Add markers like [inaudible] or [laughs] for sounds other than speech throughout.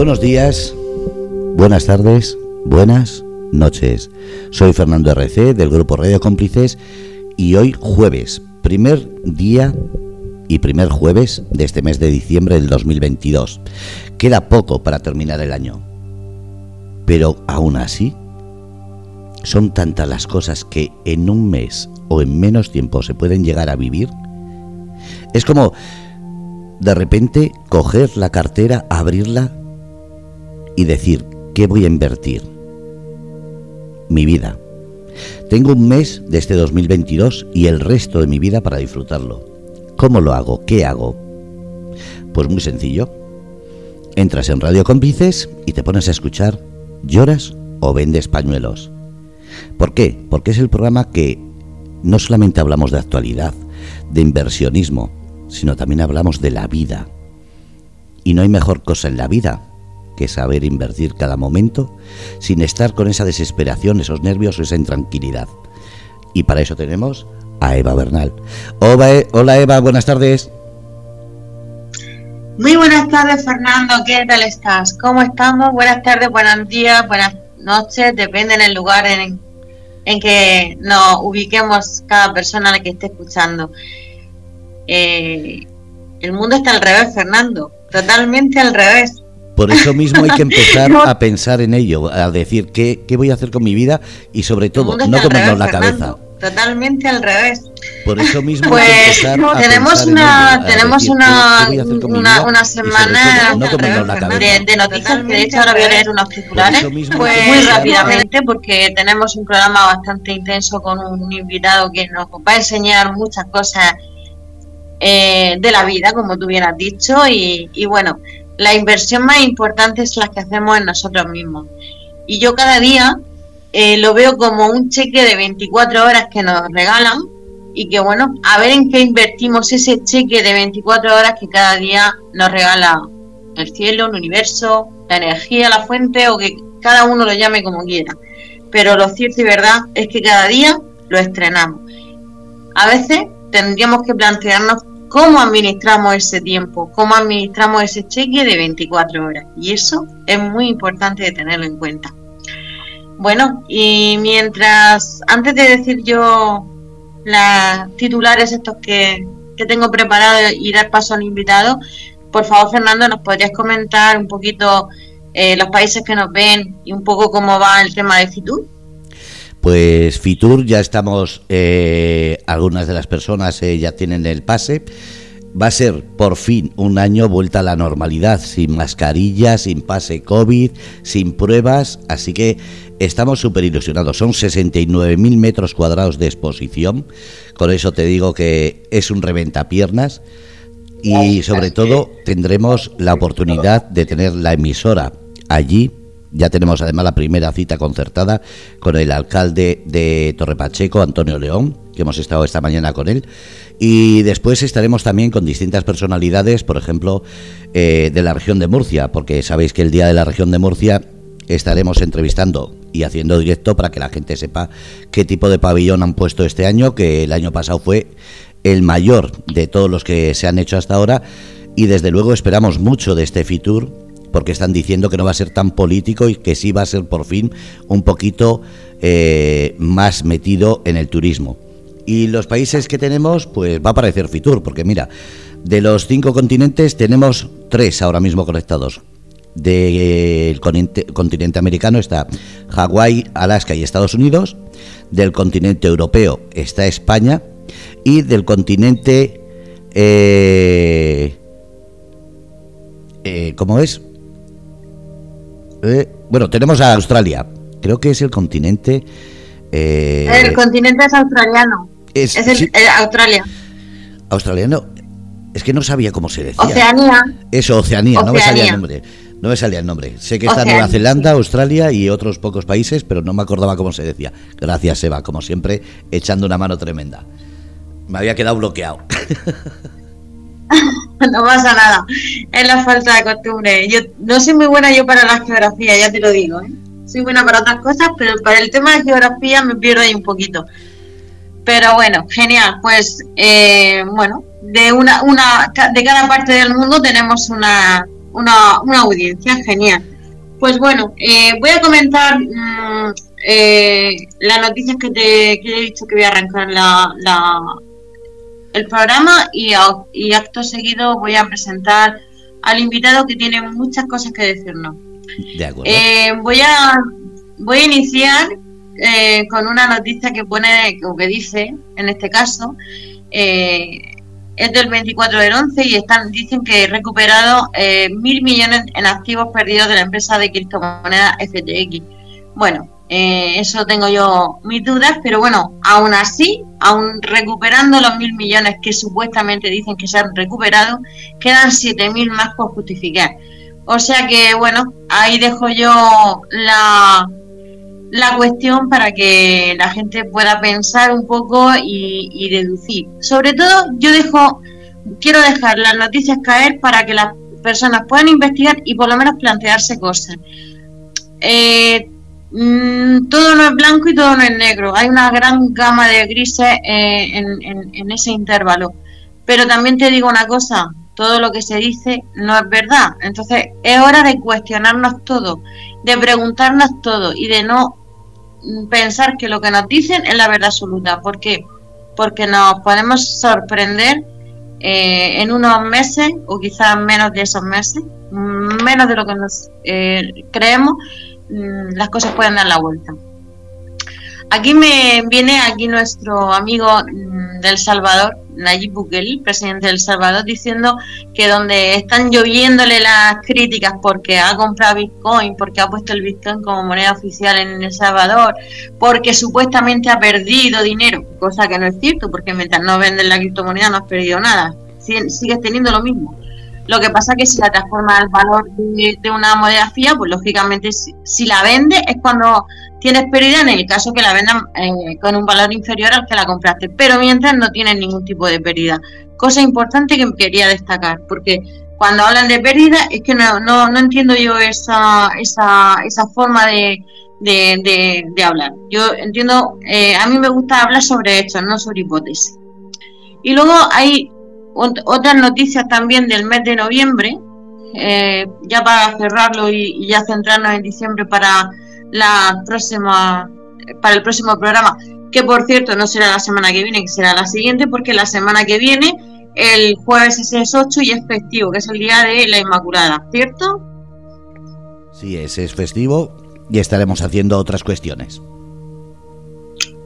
Buenos días, buenas tardes, buenas noches. Soy Fernando RC del grupo Radio Cómplices y hoy jueves, primer día y primer jueves de este mes de diciembre del 2022. Queda poco para terminar el año. Pero aún así, son tantas las cosas que en un mes o en menos tiempo se pueden llegar a vivir. Es como de repente coger la cartera, abrirla y decir, ¿qué voy a invertir? Mi vida. Tengo un mes de este 2022 y el resto de mi vida para disfrutarlo. ¿Cómo lo hago? ¿Qué hago? Pues muy sencillo. Entras en Radio Cómplices y te pones a escuchar ¿Lloras o vendes pañuelos? ¿Por qué? Porque es el programa que no solamente hablamos de actualidad, de inversionismo, sino también hablamos de la vida. Y no hay mejor cosa en la vida que saber invertir cada momento sin estar con esa desesperación, esos nervios o esa intranquilidad. Y para eso tenemos a Eva Bernal. Hola Eva, buenas tardes. Muy buenas tardes Fernando, ¿qué tal estás? ¿Cómo estamos? Buenas tardes, buenos días, buenas noches, depende del lugar en, en que nos ubiquemos cada persona que esté escuchando. Eh, el mundo está al revés, Fernando, totalmente al revés. Por eso mismo hay que [laughs] empezar a pensar en ello, a decir qué, qué voy a hacer con mi vida y sobre todo no comernos la cabeza. Totalmente al revés. Por eso mismo pues tenemos una tenemos una, una, semana de, de, noticias que de hecho ahora voy a leer unos titulares. pues muy rápidamente porque tenemos un programa bastante intenso con un invitado que nos va a enseñar muchas cosas eh, de la vida, como tú bien has dicho, y, bueno, la inversión más importante es la que hacemos en nosotros mismos. Y yo cada día eh, lo veo como un cheque de 24 horas que nos regalan y que bueno, a ver en qué invertimos ese cheque de 24 horas que cada día nos regala el cielo, el universo, la energía, la fuente o que cada uno lo llame como quiera. Pero lo cierto y verdad es que cada día lo estrenamos. A veces tendríamos que plantearnos cómo administramos ese tiempo, cómo administramos ese cheque de 24 horas. Y eso es muy importante de tenerlo en cuenta. Bueno, y mientras, antes de decir yo las titulares estos que, tengo preparado y dar paso al invitado, por favor Fernando, ¿nos podrías comentar un poquito eh, los países que nos ven y un poco cómo va el tema de Fitur? Pues Fitur ya estamos, eh, algunas de las personas eh, ya tienen el pase. Va a ser por fin un año vuelta a la normalidad, sin mascarilla, sin pase COVID, sin pruebas, así que estamos súper ilusionados. Son 69.000 metros cuadrados de exposición, con eso te digo que es un reventapiernas y sobre todo tendremos la oportunidad de tener la emisora allí ya tenemos además la primera cita concertada con el alcalde de Torrepacheco, Antonio León, que hemos estado esta mañana con él. Y después estaremos también con distintas personalidades, por ejemplo, eh, de la región de Murcia, porque sabéis que el día de la región de Murcia estaremos entrevistando y haciendo directo para que la gente sepa qué tipo de pabellón han puesto este año, que el año pasado fue el mayor de todos los que se han hecho hasta ahora. Y desde luego esperamos mucho de este Fitur porque están diciendo que no va a ser tan político y que sí va a ser por fin un poquito eh, más metido en el turismo. Y los países que tenemos, pues va a parecer Fitur, porque mira, de los cinco continentes tenemos tres ahora mismo conectados. Del continente, americano está Hawái, Alaska y Estados Unidos. Del continente europeo está España. Y del continente... Eh, eh, ¿Cómo es? Eh, bueno, tenemos a Australia. Creo que es el continente. Eh, el continente es australiano. Es, el, eh, Australia. Australiano. Es que no sabía cómo se decía. Oceanía. Eso, Oceanía, no me salía el nombre. No me salía el nombre. Sé que está Nueva Zelanda, Australia y otros pocos países, pero no me acordaba cómo se decía. Gracias, Eva, como siempre, echando una mano tremenda. Me había quedado bloqueado. [laughs] [laughs] no pasa nada. Es la falta de costumbre. Yo no soy muy buena yo para la geografía, ya te lo digo. ¿eh? Soy buena para otras cosas, pero para el tema de geografía me pierdo ahí un poquito. Pero bueno, genial. Pues eh, bueno, de una, una de cada parte del mundo tenemos una una, una audiencia genial. Pues bueno, eh, voy a comentar mm, eh, las noticias que te he dicho que voy a arrancar la, el programa y, y acto seguido voy a presentar al invitado que tiene muchas cosas que decirnos. De acuerdo. Eh, voy, a, voy a iniciar con una noticia que pone, o que dice, en este caso, es del 24 del 11 y están dicen que he recuperado eh, mil millones en activos perdidos de la empresa de criptomonedas FTX. Bueno, eh, eso tengo yo mis dudas, pero bueno, aún así, aún recuperando los mil millones que supuestamente dicen que se han recuperado, quedan siete mil más por justificar. O sea que bueno, ahí dejo yo la, la cuestión para que la gente pueda pensar un poco y, deducir. Sobre todo, yo dejo, quiero dejar las noticias caer para que las personas puedan investigar y por lo menos plantearse cosas. Eh, mm, todo no es blanco y todo no es negro. Hay una gran gama de grises eh, en, ese intervalo. Pero también te digo una cosa, todo lo que se dice no es verdad. Entonces es hora de cuestionarnos todo, de preguntarnos todo y de no pensar que lo que nos dicen es la verdad absoluta. ¿Por qué? Porque nos podemos sorprender eh, en unos meses o quizás menos de esos meses, menos de lo que nos eh, creemos, las cosas pueden dar la vuelta. Aquí me viene aquí nuestro amigo mm, del Salvador, Nayib Bukele, presidente del Salvador, diciendo que donde están lloviéndole las críticas porque ha comprado Bitcoin, porque ha puesto el Bitcoin como moneda oficial en El Salvador, porque supuestamente ha perdido dinero, cosa que no es cierto, porque mientras no venden la criptomoneda no has perdido nada, sigues teniendo lo mismo. Lo que pasa es que si la transforma al valor de, una moneda fía, pues lógicamente si, la vende es cuando tienes pérdida en el caso que la vendan eh, con un valor inferior al que la compraste. Pero mientras no tienes ningún tipo de pérdida. Cosa importante que quería destacar, porque cuando hablan de pérdida es que no, no, no entiendo yo esa, esa, esa forma de, de, de, hablar. Yo entiendo, eh, a mí me gusta hablar sobre hechos, no sobre hipótesis. Y luego hay otras noticias también del mes de noviembre, eh, ya para cerrarlo y, ya centrarnos en diciembre para la próxima, para el próximo programa, que por cierto no será la semana que viene, que será la siguiente, porque la semana que viene, el jueves es 8 y es festivo, que es el día de la Inmaculada, ¿cierto? Sí, ese es festivo y estaremos haciendo otras cuestiones.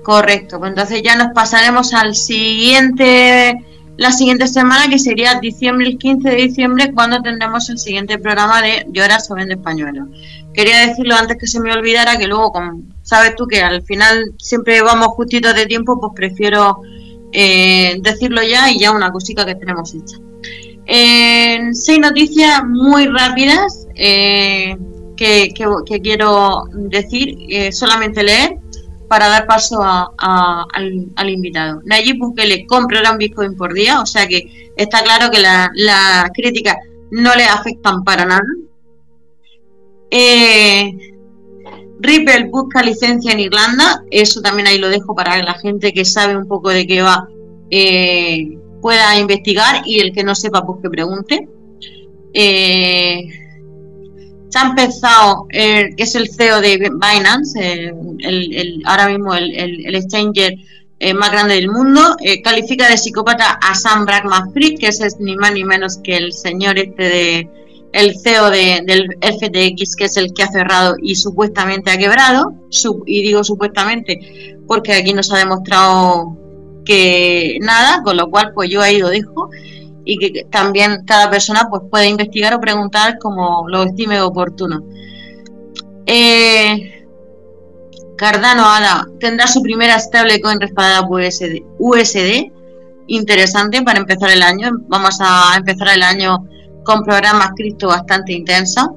Correcto, pues entonces ya nos pasaremos al siguiente la siguiente semana, que sería diciembre, el 15 de diciembre, cuando tendremos el siguiente programa de Lloras o Vende Pañuelos. Quería decirlo antes que se me olvidara, que luego, como sabes tú que al final siempre vamos justitos de tiempo, pues prefiero eh, decirlo ya y ya una cosita que tenemos hecha. seis noticias muy rápidas eh, que, quiero decir, eh, solamente leer para dar paso al, invitado. Nayib Bukele comprará un Bitcoin por día, o sea que está claro que las la críticas no le afectan para nada. Eh, Ripple busca licencia en Irlanda, eso también ahí lo dejo para que la gente que sabe un poco de qué va eh, pueda investigar y el que no sepa pues que pregunte. Eh, se ha empezado, que es el CEO de Binance, el, ahora mismo el, el, exchanger eh, más grande del mundo, eh, califica de psicópata a Sam Brackman-Fried, que es ni más ni menos que el señor este de el CEO de, del FTX, que es el que ha cerrado y supuestamente ha quebrado, y digo supuestamente porque aquí nos ha demostrado que nada, con lo cual pues yo ahí lo dejo y que también cada persona pues puede investigar o preguntar como lo estime oportuno. Eh, Cardano ADA tendrá su primera stablecoin respaldada por USD. Interesante para empezar el año. Vamos a empezar el año con programas cripto bastante intensos.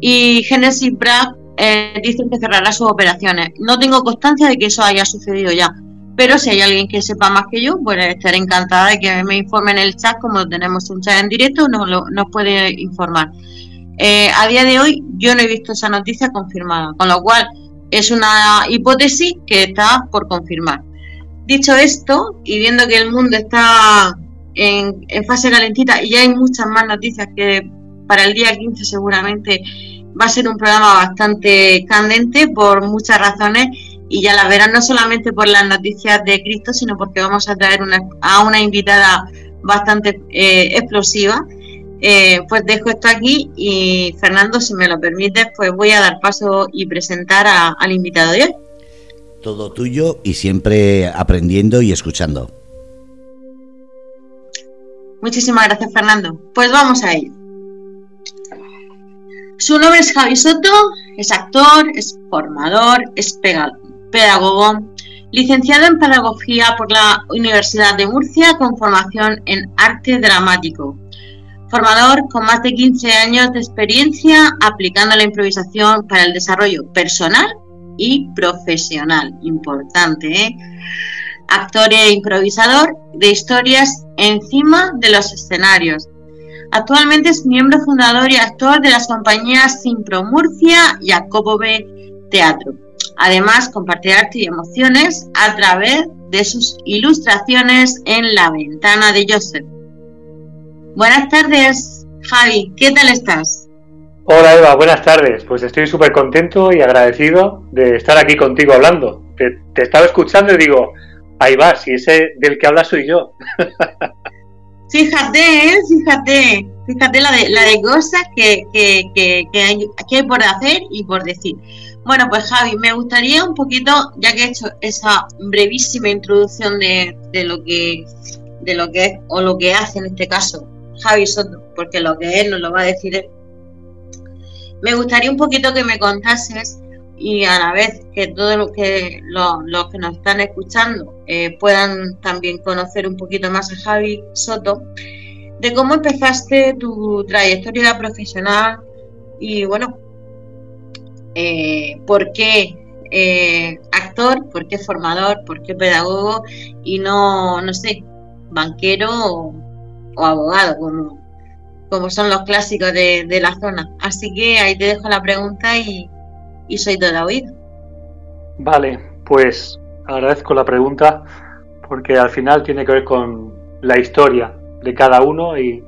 Y Genesis Bragg eh, dice que cerrará sus operaciones. No tengo constancia de que eso haya sucedido ya pero si hay alguien que sepa más que yo, pues estaré encantada de que me informe en el chat, como tenemos un chat en directo, nos, nos puede informar. Eh, a día de hoy yo no he visto esa noticia confirmada, con lo cual es una hipótesis que está por confirmar. Dicho esto, y viendo que el mundo está en, fase calentita y hay muchas más noticias que para el día 15 seguramente va a ser un programa bastante candente por muchas razones y ya la verán no solamente por las noticias de Cristo, sino porque vamos a traer una, a una invitada bastante eh, explosiva. Eh, pues dejo esto aquí y Fernando, si me lo permites, pues voy a dar paso y presentar al invitado de hoy. Todo tuyo y siempre aprendiendo y escuchando. Muchísimas gracias, Fernando. Pues vamos a ello. Su nombre es Javi Soto, es actor, es formador, es pedagogo, licenciado en Pedagogía por la Universidad de Murcia con formación en Arte Dramático. Formador con más de 15 años de experiencia aplicando la improvisación para el desarrollo personal y profesional. Importante, ¿eh? Actor e improvisador de historias encima de los escenarios. Actualmente es miembro fundador y actor de las compañías Simpro Murcia y Jacobo B Teatro. Además, comparte arte y emociones a través de sus ilustraciones en La Ventana de Joseph. Buenas tardes, Javi, ¿qué tal estás? Hola Eva, buenas tardes. Pues estoy súper contento y agradecido de estar aquí contigo hablando. Te, te estaba escuchando y digo, ahí va, si ese del que habla soy yo. [laughs] Fíjate, ¿eh? fíjate, fíjate la de, la de cosas que, que, que, que, hay, que hay por hacer y por decir. Bueno, pues Javi, me gustaría un poquito, ya que he hecho esa brevísima introducción de, de lo que de lo que es o lo que hace en este caso Javi Soto, porque lo que él nos lo va a decir él. Me gustaría un poquito que me contases y a la vez que todos los que, los, que nos están escuchando eh, puedan también conocer un poquito más a Javi Soto, de cómo empezaste tu trayectoria profesional y bueno, eh, por qué eh, actor, por qué formador, por qué pedagogo y no, no sé, banquero o, abogado, como, como son los clásicos de, la zona. Así que ahí te dejo la pregunta y, soy toda oído. Vale, pues agradezco la pregunta porque al final tiene que ver con la historia de cada uno y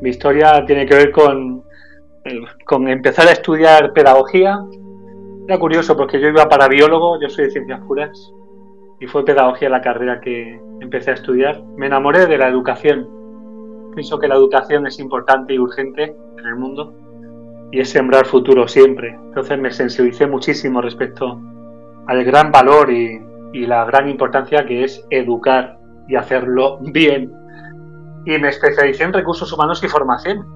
mi historia tiene que ver con, con empezar a estudiar pedagogía. Era curioso porque yo iba para biólogo, yo soy de ciencias puras y fue pedagogía la carrera que empecé a estudiar. Me enamoré de la educación. Pienso que la educación es importante y urgente en el mundo y es sembrar futuro siempre. Entonces me sensibilicé muchísimo respecto al gran valor y, la gran importancia que es educar y hacerlo [laughs] bien. Y me especialicé en recursos humanos y formación.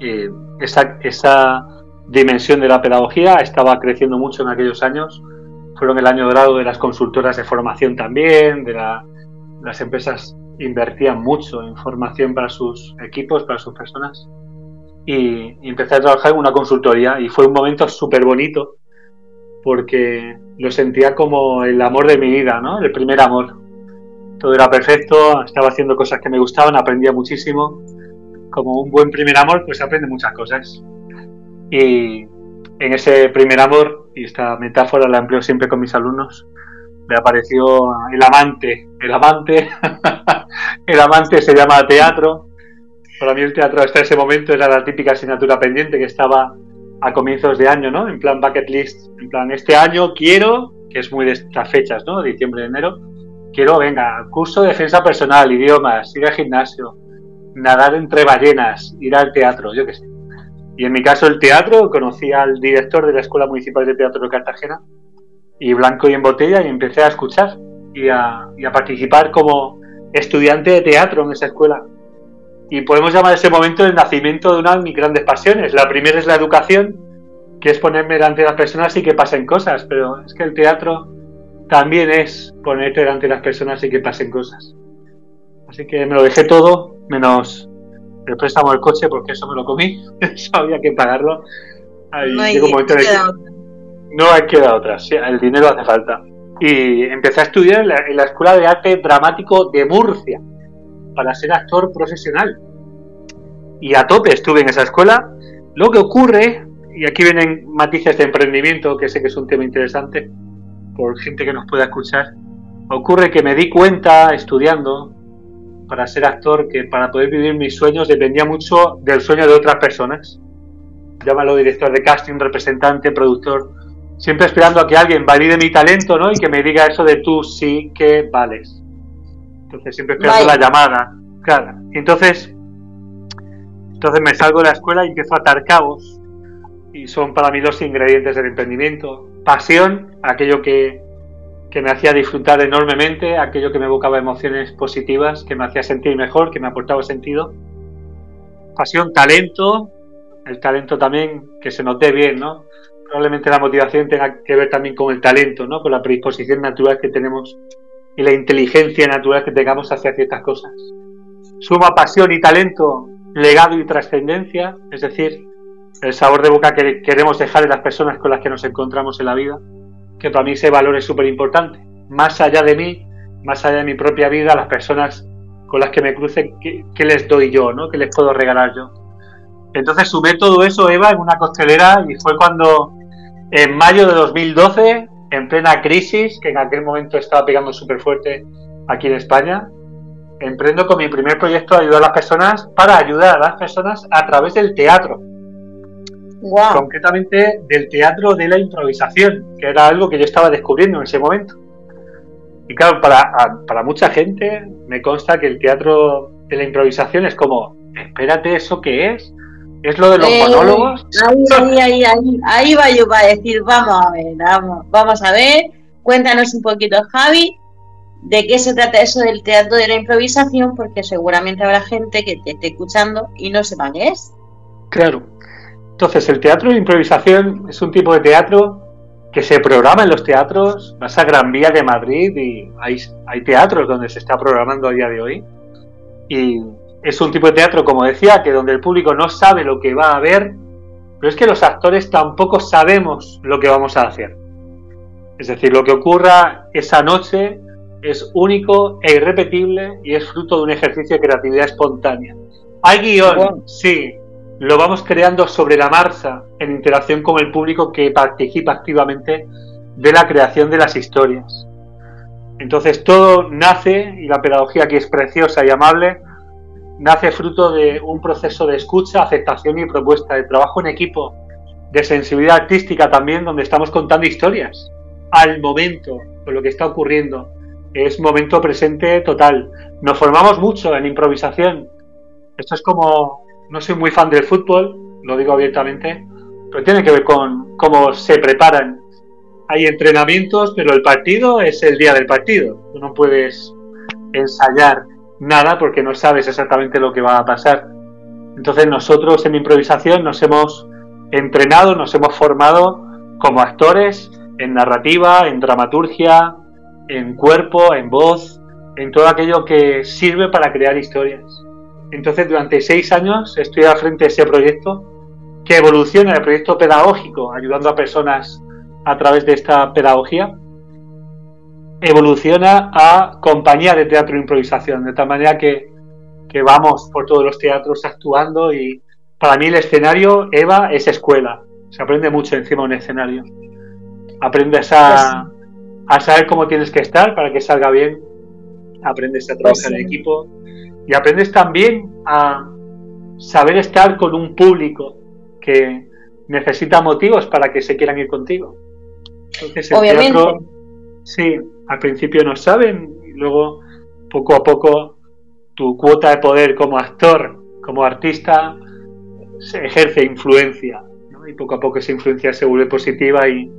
Y esa, esa dimensión de la pedagogía estaba creciendo mucho en aquellos años. Fueron el año dorado de las consultoras de formación también, de las empresas invertían mucho en formación para sus equipos, para sus personas y, empecé a trabajar en una consultoría y fue un momento súper bonito porque lo sentía como el amor de mi vida, ¿no? El primer amor. Todo era perfecto, estaba haciendo cosas que me gustaban, aprendía muchísimo. Como un buen primer amor, pues aprende muchas cosas. Y en ese primer amor, y esta metáfora la empleo siempre con mis alumnos, me apareció el amante. El amante, [laughs] el amante se llama teatro para mí el teatro hasta ese momento era la típica asignatura pendiente que estaba a comienzos de año, ¿no? En plan bucket list, en plan, este año quiero, que es muy de estas fechas, ¿no? Diciembre, enero, quiero, venga, curso de defensa personal, idiomas, ir al gimnasio, nadar entre ballenas, ir al teatro, yo qué sé. Y en mi caso el teatro, conocí al director de la Escuela Municipal de Teatro de Cartagena, y blanco y en botella, y empecé a escuchar y a, a participar como estudiante de teatro en esa escuela y podemos llamar ese momento el nacimiento de una de mis grandes pasiones. La primera es la educación, que es ponerme delante de las personas y que pasen cosas, pero es que el teatro también es ponerte delante de las personas y que pasen cosas. Así que me lo dejé todo, menos el préstamo del coche, porque eso me lo comí, [laughs] eso había que pagarlo. no hay queda otra. No hay queda otra, el dinero hace falta. Y empecé a estudiar en la Escuela de Arte Dramático de Murcia para ser actor profesional. Y a tope estuve en esa escuela. Lo que ocurre, y aquí vienen matices de emprendimiento, que sé que es un tema interesante por gente que nos pueda escuchar, ocurre que me di cuenta estudiando, para ser actor que para poder vivir mis sueños dependía mucho del sueño de otras personas. Llámalo director de casting, representante, productor. Siempre esperando a que alguien valide mi talento, ¿no? Y que me diga eso de tú sí que vales. Entonces siempre esperando la llamada. Claro. entonces, entonces me salgo de la escuela y empiezo a atar cabos. Y son para mí los ingredientes del emprendimiento. Pasión, aquello que, que me hacía disfrutar enormemente, aquello que me evocaba emociones positivas, que me hacía sentir mejor, que me aportaba sentido. Pasión, talento, el talento también que se note bien, ¿no? Probablemente la motivación tenga que ver también con el talento, ¿no? Con la predisposición natural que tenemos y la inteligencia natural que tengamos hacia ciertas cosas. Suma pasión y talento, legado y trascendencia, es decir, el sabor de boca que queremos dejar en las personas con las que nos encontramos en la vida que para mí ese valor es súper importante. Más allá de mí, más allá de mi propia vida, las personas con las que me cruce, ¿qué, les doy yo? ¿no? ¿Qué les puedo regalar yo? Entonces sumé todo eso, Eva, en una costelera y fue cuando en mayo de 2012, en plena crisis, que en aquel momento estaba pegando súper fuerte aquí en España, emprendo con mi primer proyecto de ayudar a las personas para ayudar a las personas a través del teatro concretamente del teatro de la improvisación, que era algo que yo estaba descubriendo en ese momento. Y claro, para, mucha gente me consta que el teatro de la improvisación es como, espérate, ¿eso qué es? ¿Es lo de los eh, monólogos? [laughs] Ahí, ahí, ahí, ahí, va yo para decir, vamos a ver, vamos, vamos a ver, cuéntanos un poquito, Javi, de qué se trata eso del teatro de la improvisación, porque seguramente habrá gente que te esté escuchando y no sepa qué es. Claro, entonces, el teatro de improvisación es un tipo de teatro que se programa en los teatros. Vas a Gran Vía de Madrid y hay, hay teatros donde se está programando a día de hoy. Y es un tipo de teatro, como decía, que donde el público no sabe lo que va a ver, pero es que los actores tampoco sabemos lo que vamos a hacer. Es decir, lo que ocurra esa noche es único e irrepetible y es fruto de un ejercicio de creatividad espontánea. Hay guion, sí, lo vamos creando sobre la marcha en interacción con el público que participa activamente de la creación de las historias. Entonces todo nace, y la pedagogía aquí es preciosa y amable, nace fruto de un proceso de escucha, aceptación y propuesta, de trabajo en equipo, de sensibilidad artística también, donde estamos contando historias al momento, con lo que está ocurriendo. Es momento presente total. Nos formamos mucho en improvisación. Esto es como no soy muy fan del fútbol, lo digo abiertamente, pero tiene que ver con cómo se preparan. Hay entrenamientos, pero el partido es el día del partido. Tú no puedes ensayar nada porque no sabes exactamente lo que va a pasar. Entonces nosotros en improvisación nos hemos entrenado, nos hemos formado como actores en narrativa, en dramaturgia, en cuerpo, en voz, en todo aquello que sirve para crear historias. Entonces, durante seis años estoy al frente de ese proyecto que evoluciona el proyecto pedagógico, ayudando a personas a través de esta pedagogía. Evoluciona a compañía de teatro e improvisación, de tal manera que, vamos por todos los teatros actuando y para mí el escenario, Eva, es escuela. Se aprende mucho encima de un escenario. Aprendes a, a saber cómo tienes que estar para que salga bien. Aprendes a trabajar en equipo y aprendes también a saber estar con un público que necesita motivos para que se quieran ir contigo. Entonces el teatro, sí, al principio no saben y luego poco a poco tu cuota de poder como actor, como artista, se ejerce influencia y poco a poco esa influencia se vuelve positiva y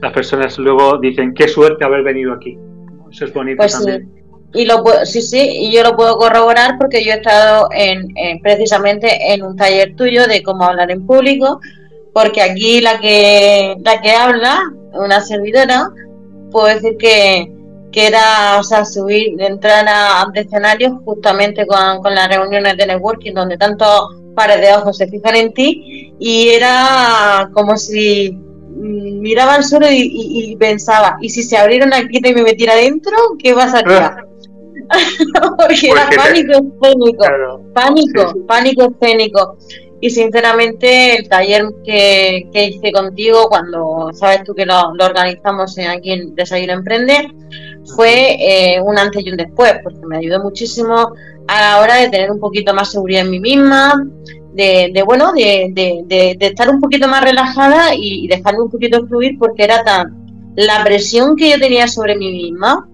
las personas luego dicen qué suerte haber venido aquí. Eso es bonito pues también. Y lo sí, sí, y yo lo puedo corroborar porque yo he estado en, precisamente en un taller tuyo de cómo hablar en público, porque aquí la que la que habla, una servidora, puedo decir que, que era, o sea, subir, entrar a, escenarios justamente con, con las reuniones de networking donde tantos pares de ojos se fijan en ti y era como si mm, miraba al suelo y, pensaba, ¿y si se abriera una quita y me metiera adentro? ¿Qué vas [laughs] [laughs] porque era pánico escénico, pánico, pánico escénico. Y sinceramente el taller que, hice contigo, cuando sabes tú que lo, organizamos aquí en Desayuno Emprende, fue eh, un antes y un después, porque me ayudó muchísimo a la hora de tener un poquito más seguridad en mí misma, de, bueno, de, de, estar un poquito más relajada y, dejarme un poquito fluir porque era tan la presión que yo tenía sobre mí misma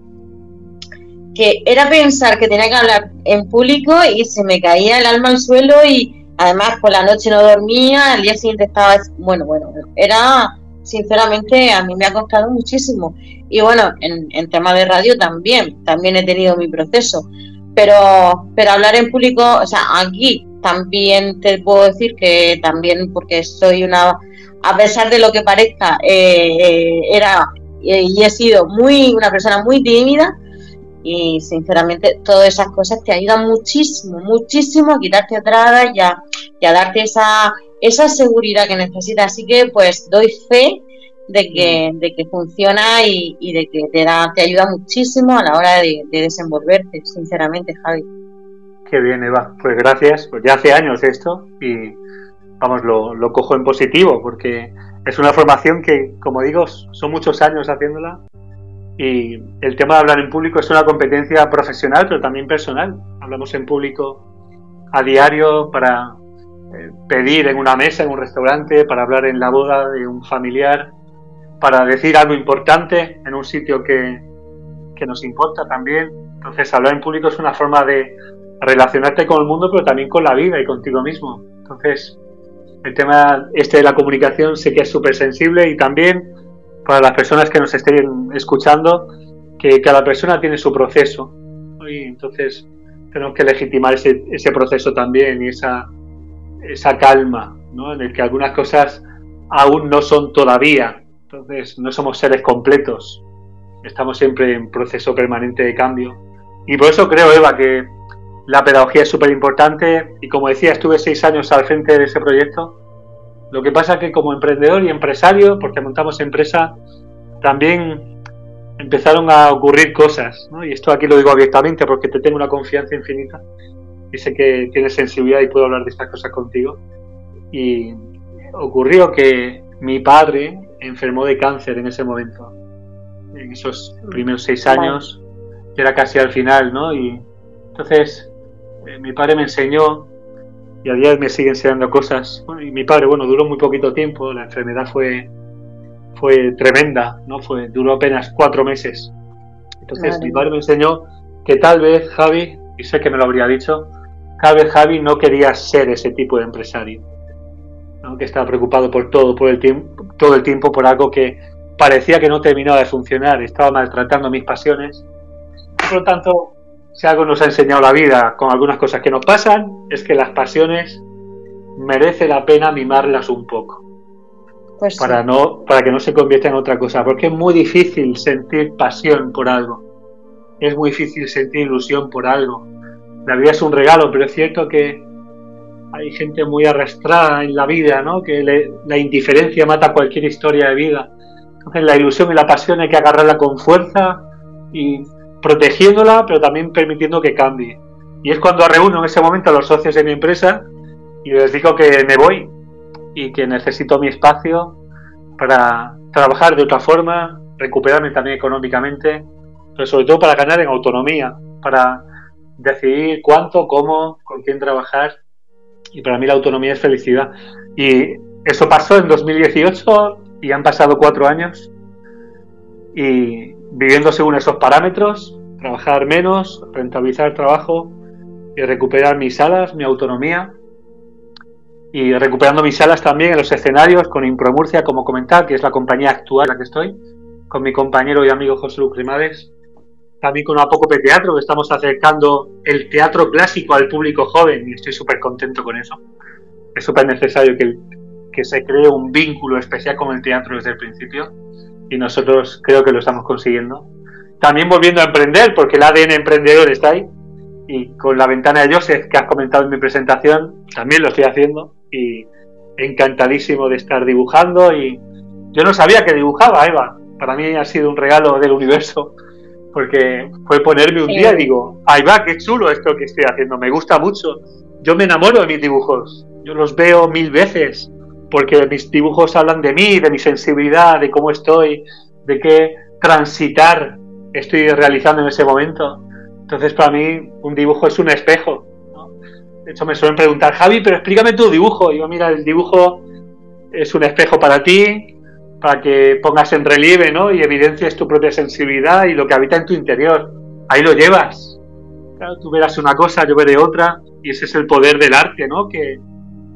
que era pensar que tenía que hablar en público y se me caía el alma al suelo y además por la noche no dormía, al día siguiente estaba, bueno, bueno, era sinceramente a mí me ha costado muchísimo. Y bueno, en, en tema de radio también, también he tenido mi proceso. Pero, pero hablar en público, o sea, aquí también te puedo decir que también porque soy una, a pesar de lo que parezca, eh, eh, era eh, y he sido muy una persona muy tímida y sinceramente todas esas cosas te ayudan muchísimo, muchísimo a quitarte atrás y a, y a darte esa, esa seguridad que necesitas. Así que pues doy fe de que, de que funciona y, y de que te, da, te ayuda muchísimo a la hora de, de desenvolverte, sinceramente, Javi. Qué bien, Eva. Pues gracias. Pues ya hace años esto y vamos, lo, lo cojo en positivo porque es una formación que, como digo, son muchos años haciéndola y el tema de hablar en público es una competencia profesional, pero también personal. Hablamos en público a diario para eh, pedir en una mesa, en un restaurante, para hablar en la boda de un familiar, para decir algo importante en un sitio que, que nos importa también. Entonces, hablar en público es una forma de relacionarte con el mundo, pero también con la vida y contigo mismo. Entonces, el tema este de la comunicación sé que es súper sensible y también para las personas que nos estén escuchando, que cada persona tiene su proceso. Y entonces tenemos que legitimar ese, ese proceso también y esa, esa calma, ¿no? en el que algunas cosas aún no son todavía. Entonces no somos seres completos. Estamos siempre en proceso permanente de cambio. Y por eso creo, Eva, que la pedagogía es súper importante y como decía, estuve seis años al frente de ese proyecto. Lo que pasa que como emprendedor y empresario, porque montamos empresa, también empezaron a ocurrir cosas. Y esto aquí lo digo abiertamente porque te tengo una confianza infinita y sé que tienes sensibilidad y puedo hablar de estas cosas contigo. Y ocurrió que mi padre enfermó de cáncer en ese momento, en esos primeros seis años, que era casi al final, ¿no? Y entonces eh, mi padre me enseñó y a día me sigue enseñando cosas. y mi padre, bueno, duró muy poquito tiempo, la enfermedad fue, fue tremenda, ¿no? Fue, duró apenas cuatro meses. Entonces mi padre me enseñó que tal vez Javi, y sé que me lo habría dicho, tal vez Javi no quería ser ese tipo de empresario, ¿no? que estaba preocupado por todo, por el tiempo, todo el tiempo por algo que parecía que no terminaba de funcionar, estaba maltratando mis pasiones. Por lo tanto, si algo nos ha enseñado la vida con algunas cosas que nos pasan, es que las pasiones merece la pena mimarlas un poco. Pues para, no, para que no se convierta en otra cosa, porque es muy difícil sentir pasión por algo. Es muy difícil sentir ilusión por algo. La vida es un regalo, pero es cierto que hay gente muy arrastrada en la vida, ¿no? que la indiferencia mata cualquier historia de vida. Entonces la ilusión y la pasión hay que agarrarla con fuerza y protegiéndola, pero también permitiendo que cambie. Y es cuando reúno en ese momento a los socios de mi empresa y les digo que me voy y que necesito mi espacio para trabajar de otra forma, recuperarme también económicamente, pero sobre todo para ganar en autonomía, para decidir cuánto, cómo, con quién trabajar. Y para mí la autonomía es felicidad. Y eso pasó en 2018 y han pasado cuatro años. Y viviendo según esos parámetros, trabajar menos, rentabilizar el trabajo y recuperar mis salas, mi autonomía. Y recuperando mis salas también en los escenarios con Impromurcia, como comentar, que es la compañía actual en la que estoy, con mi compañero y amigo José Luis Primades, también con Apócope Teatro, que estamos acercando el teatro clásico al público joven y estoy súper contento con eso. Es súper necesario que, que se cree un vínculo especial con el teatro desde el principio y nosotros creo que lo estamos consiguiendo. También volviendo a emprender, porque el ADN emprendedor está ahí, y con la ventana de Joseph que has comentado en mi presentación, también lo estoy haciendo, y encantadísimo de estar dibujando, y yo no sabía que dibujaba, Eva, para mí ha sido un regalo del universo, porque fue ponerme un día y digo, ahí va, qué chulo esto que estoy haciendo, me gusta mucho, yo me enamoro de mis dibujos, yo los veo mil veces, porque mis dibujos hablan de mí, de mi sensibilidad, de cómo estoy, de qué transitar estoy realizando en ese momento. Entonces, para mí, un dibujo es un espejo. De hecho, me suelen preguntar, Javi, pero explícame tu dibujo. Y yo, mira, el dibujo es un espejo para ti, para que pongas en relieve ¿no? y evidencies tu propia sensibilidad y lo que habita en tu interior. Ahí lo llevas. Claro, tú verás una cosa, yo veré otra, y ese es el poder del arte, ¿no? Que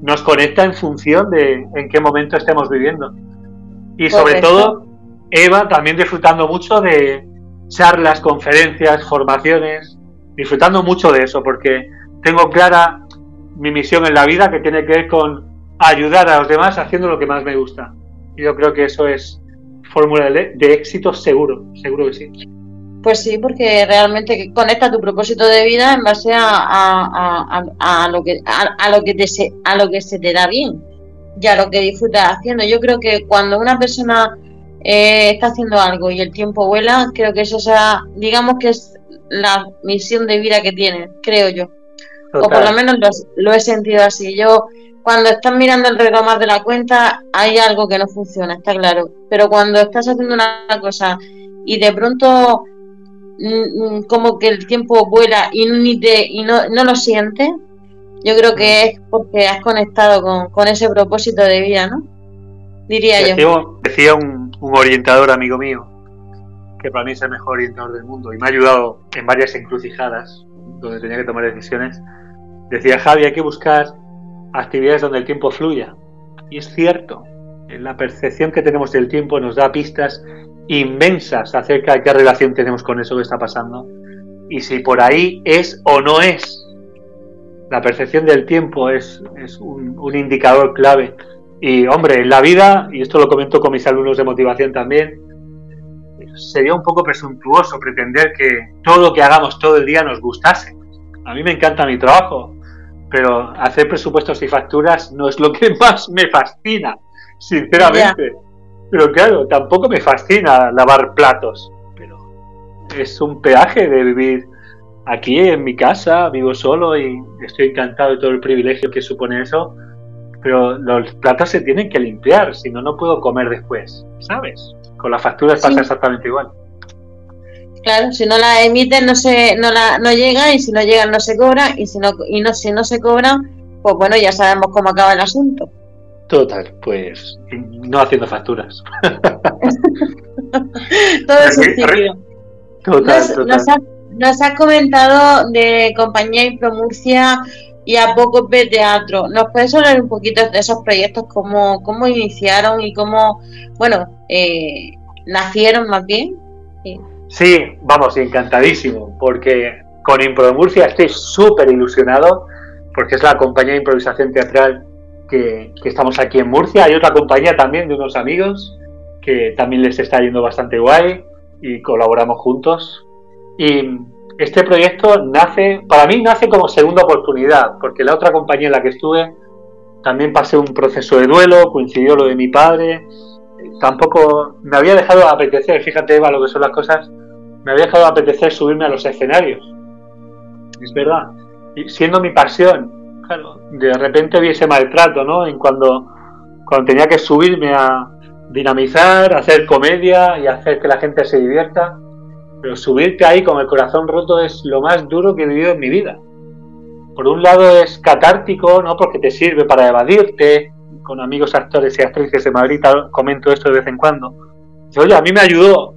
nos conecta en función de en qué momento estemos viviendo. Y sobre todo, Eva también disfrutando mucho de charlas, conferencias, formaciones, disfrutando mucho de eso, porque tengo clara mi misión en la vida que tiene que ver con ayudar a los demás haciendo lo que más me gusta. Y yo creo que eso es fórmula de, éxito seguro, seguro que sí. Pues sí, porque realmente conecta tu propósito de vida en base a, lo que a, lo que te se, a lo que se te da bien y a lo que disfrutas haciendo. Yo creo que cuando una persona eh, está haciendo algo y el tiempo vuela, creo que eso es, digamos que es la misión de vida que tiene, creo yo. O por lo menos lo, he sentido así. Yo, cuando estás mirando el reloj más de la cuenta, hay algo que no funciona, está claro. Pero cuando estás haciendo una cosa y de pronto como que el tiempo vuela y, ni te, y no, no lo sientes, yo creo que mm. es porque has conectado con, con ese propósito de vida, ¿no? Diría yo. Decía un, un orientador amigo mío, que para mí es el mejor orientador del mundo y me ha ayudado en varias encrucijadas donde tenía que tomar decisiones, decía Javi, hay que buscar actividades donde el tiempo fluya. Y es cierto, la percepción que tenemos del tiempo nos da pistas inmensas acerca de qué relación tenemos con eso que está pasando y si por ahí es o no es. La percepción del tiempo es, un indicador clave. Y hombre, en la vida, y esto lo comento con mis alumnos de motivación también, sería un poco presuntuoso pretender que todo lo que hagamos todo el día nos gustase. A mí me encanta mi trabajo, pero hacer presupuestos y facturas no es lo que [laughs] más me fascina, sinceramente. Pero claro, tampoco me fascina lavar platos, pero es un peaje de vivir aquí en mi casa, vivo solo y estoy encantado de todo el privilegio que supone eso, pero los platos se tienen que limpiar, si no, no puedo comer después, ¿sabes? Con las facturas pasa exactamente igual. Claro, si no la emiten no se no la no llega y si no llegan no se cobra y si no y no si no se cobra, pues bueno, ya sabemos cómo acaba el asunto. Total, pues no haciendo facturas. [laughs] Todo es sencillo. Total, nos, total. Nos, has, comentado de Compañía Impromurcia y a poco de teatro. ¿Nos puedes hablar un poquito de esos proyectos, cómo, cómo iniciaron y cómo, bueno, eh, nacieron más bien? Sí. vamos, encantadísimo, porque con Impro Murcia estoy súper ilusionado, porque es la compañía de improvisación teatral que, estamos aquí en Murcia. Hay otra compañía también de unos amigos que también les está yendo bastante guay y colaboramos juntos. Y este proyecto nace, para mí nace como segunda oportunidad, porque la otra compañía en la que estuve también pasé un proceso de duelo, coincidió lo de mi padre, tampoco me había dejado apetecer, fíjate Eva lo que son las cosas, me había dejado apetecer subirme a los escenarios. Es verdad, y siendo mi pasión, de repente vi ese maltrato, ¿no? En cuando, cuando tenía que subirme a dinamizar, hacer comedia y hacer que la gente se divierta pero subirte ahí con el corazón roto es lo más duro que he vivido en mi vida. Por un lado es catártico, ¿no? Porque te sirve para evadirte. Con amigos actores y actrices de Madrid comento esto de vez en cuando. oye, a mí me ayudó.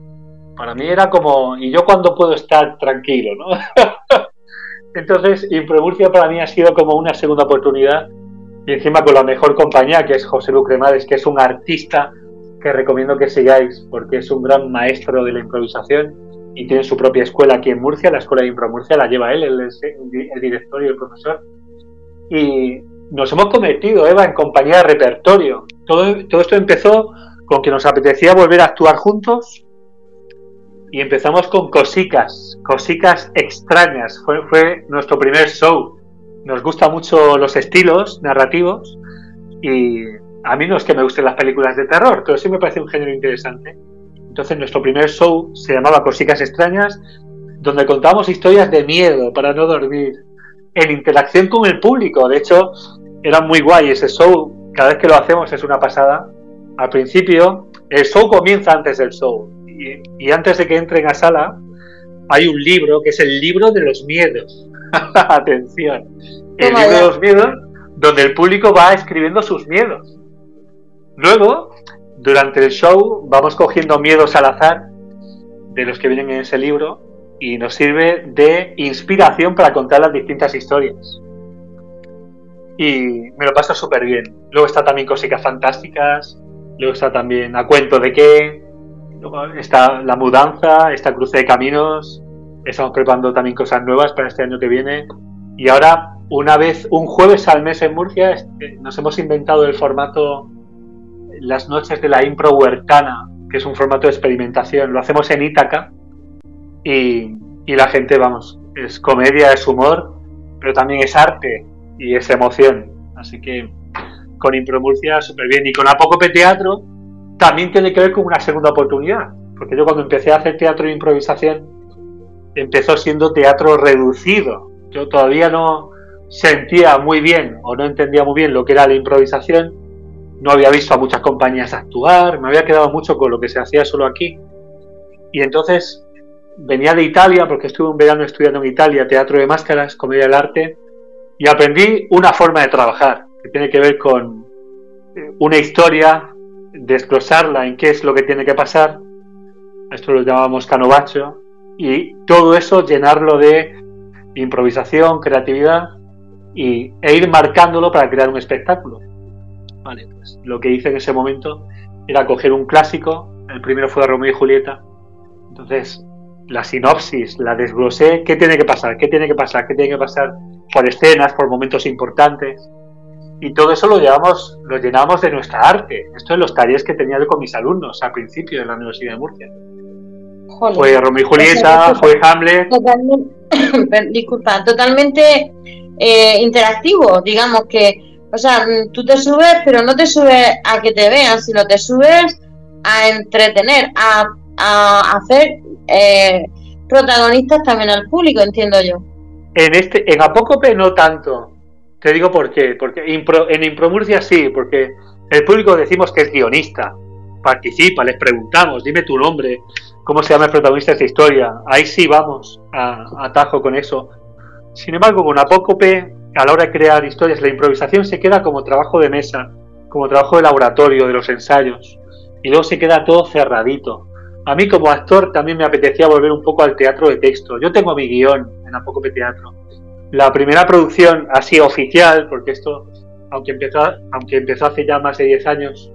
Para mí era como, ¿y yo cuando puedo estar tranquilo, no? [laughs] Entonces, Impromurcia para mí ha sido como una segunda oportunidad. Y encima con la mejor compañía, que es José Lu Cremades, que es un artista que recomiendo que sigáis, porque es un gran maestro de la improvisación y tiene su propia escuela aquí en Murcia, la escuela de Impro Murcia la lleva él, él es el director y el profesor. Y nos hemos convertido, Eva, en compañía de repertorio. Todo, todo esto empezó con que nos apetecía volver a actuar juntos y empezamos con cosicas, cosicas extrañas. Fue, nuestro primer show. Nos gustan mucho los estilos narrativos y a mí no es que me gusten las películas de terror, pero sí me parece un género interesante. Entonces nuestro primer show se llamaba Cosicas Extrañas, donde contábamos historias de miedo para no dormir, en interacción con el público. De hecho, era muy guay ese show. Cada vez que lo hacemos es una pasada. Al principio, el show comienza antes del show. Y, antes de que entren a sala, hay un libro que es el libro de los miedos. [laughs] Atención. El libro de los miedos, donde el público va escribiendo sus miedos. Luego, durante el show, vamos cogiendo miedos al azar de los que vienen en ese libro y nos sirve de inspiración para contar las distintas historias. Y me lo paso súper bien. Luego está también Cositas Fantásticas, luego está también A Cuento de qué, está La Mudanza, está Cruce de Caminos, estamos preparando también cosas nuevas para este año que viene. Y ahora, una vez, un jueves al mes en Murcia, este, nos hemos inventado el formato Las Noches de la Impro Huertana, que es un formato de experimentación. Lo hacemos en Ítaca y, la gente, vamos, es comedia, es humor, pero también es arte y es emoción. Así que con Impro Murcia súper bien. Y con Apócope Teatro también tiene que ver con una segunda oportunidad. Porque yo cuando empecé a hacer teatro de improvisación, empezó siendo teatro reducido. Yo todavía no sentía muy bien o no entendía muy bien lo que era la improvisación. No había visto a muchas compañías actuar, me había quedado mucho con lo que se hacía solo aquí. Y entonces venía de Italia, porque estuve un verano estudiando en Italia teatro de máscaras, comedia del arte, y aprendí una forma de trabajar, que tiene que ver con eh, una historia, desglosarla en qué es lo que tiene que pasar. Esto lo llamábamos canovacho, y todo eso llenarlo de improvisación, creatividad y, e ir marcándolo para crear un espectáculo. Vale, pues lo que hice en ese momento era coger un clásico, el primero fue Romeo y Julieta, entonces la sinopsis, la desglosé, qué tiene que pasar, qué tiene que pasar, qué tiene que pasar por escenas, por momentos importantes. Y todo eso lo llevamos, lo llenamos de nuestra arte. Esto es los talleres que tenía yo con mis alumnos al principio de la Universidad de Murcia. Fue Romeo y Julieta, fue Hamlet. [coughs] disculpa, totalmente eh, interactivo, digamos que, o sea, tú te subes, pero no te subes a que te vean, sino te subes a entretener, a, a hacer eh, protagonistas también al público, entiendo yo. En este, en Apócope no tanto. Te digo por qué. Porque en Impromurcia sí, porque el público decimos que es guionista. Participa, les preguntamos, dime tu nombre, cómo se llama el protagonista de esta historia. Ahí sí vamos a, atajo con eso. Sin embargo, con Apócope, a la hora de crear historias, la improvisación se queda como trabajo de mesa, como trabajo de laboratorio, de los ensayos. Y luego se queda todo cerradito. A mí como actor también me apetecía volver un poco al teatro de texto. Yo tengo mi guion en Apócope Teatro. La primera producción así oficial, porque esto, aunque empezó, aunque empezó hace ya más de 10 años,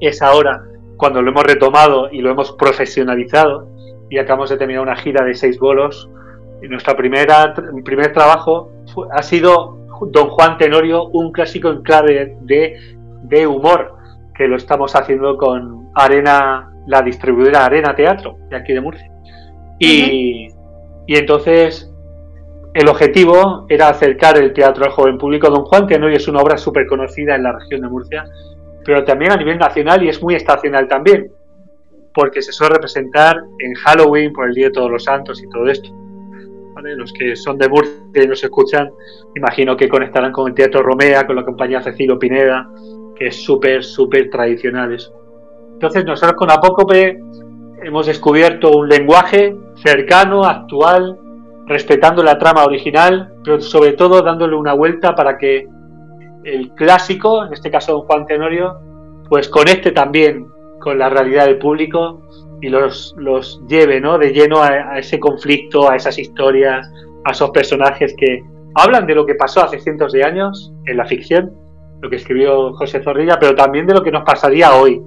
es ahora cuando lo hemos retomado y lo hemos profesionalizado y acabamos de terminar una gira de seis bolos. Y nuestra primera, primer trabajo ha sido Don Juan Tenorio, un clásico en clave de, de humor, que lo estamos haciendo con Arena, la distribuidora Arena Teatro, de aquí de Murcia. Y, y entonces el objetivo era acercar el teatro al joven público. Don Juan Tenorio es una obra súper conocida en la región de Murcia pero también a nivel nacional y es muy estacional también, porque se suele representar en Halloween por el Día de Todos los Santos y todo esto. Los que son de Murcia y nos escuchan, imagino que conectarán con el Teatro Romea, con la compañía Cecilio Pineda, que es súper, súper tradicional. Entonces nosotros con Apócope hemos descubierto un lenguaje cercano, actual, respetando la trama original, pero sobre todo dándole una vuelta para que el clásico, en este caso Don Juan Tenorio, pues conecte también con la realidad del público y los, los lleve ¿no? de lleno a, ese conflicto, a esas historias, a esos personajes que hablan de lo que pasó hace cientos de años en la ficción, lo que escribió José Zorrilla, pero también de lo que nos pasaría hoy.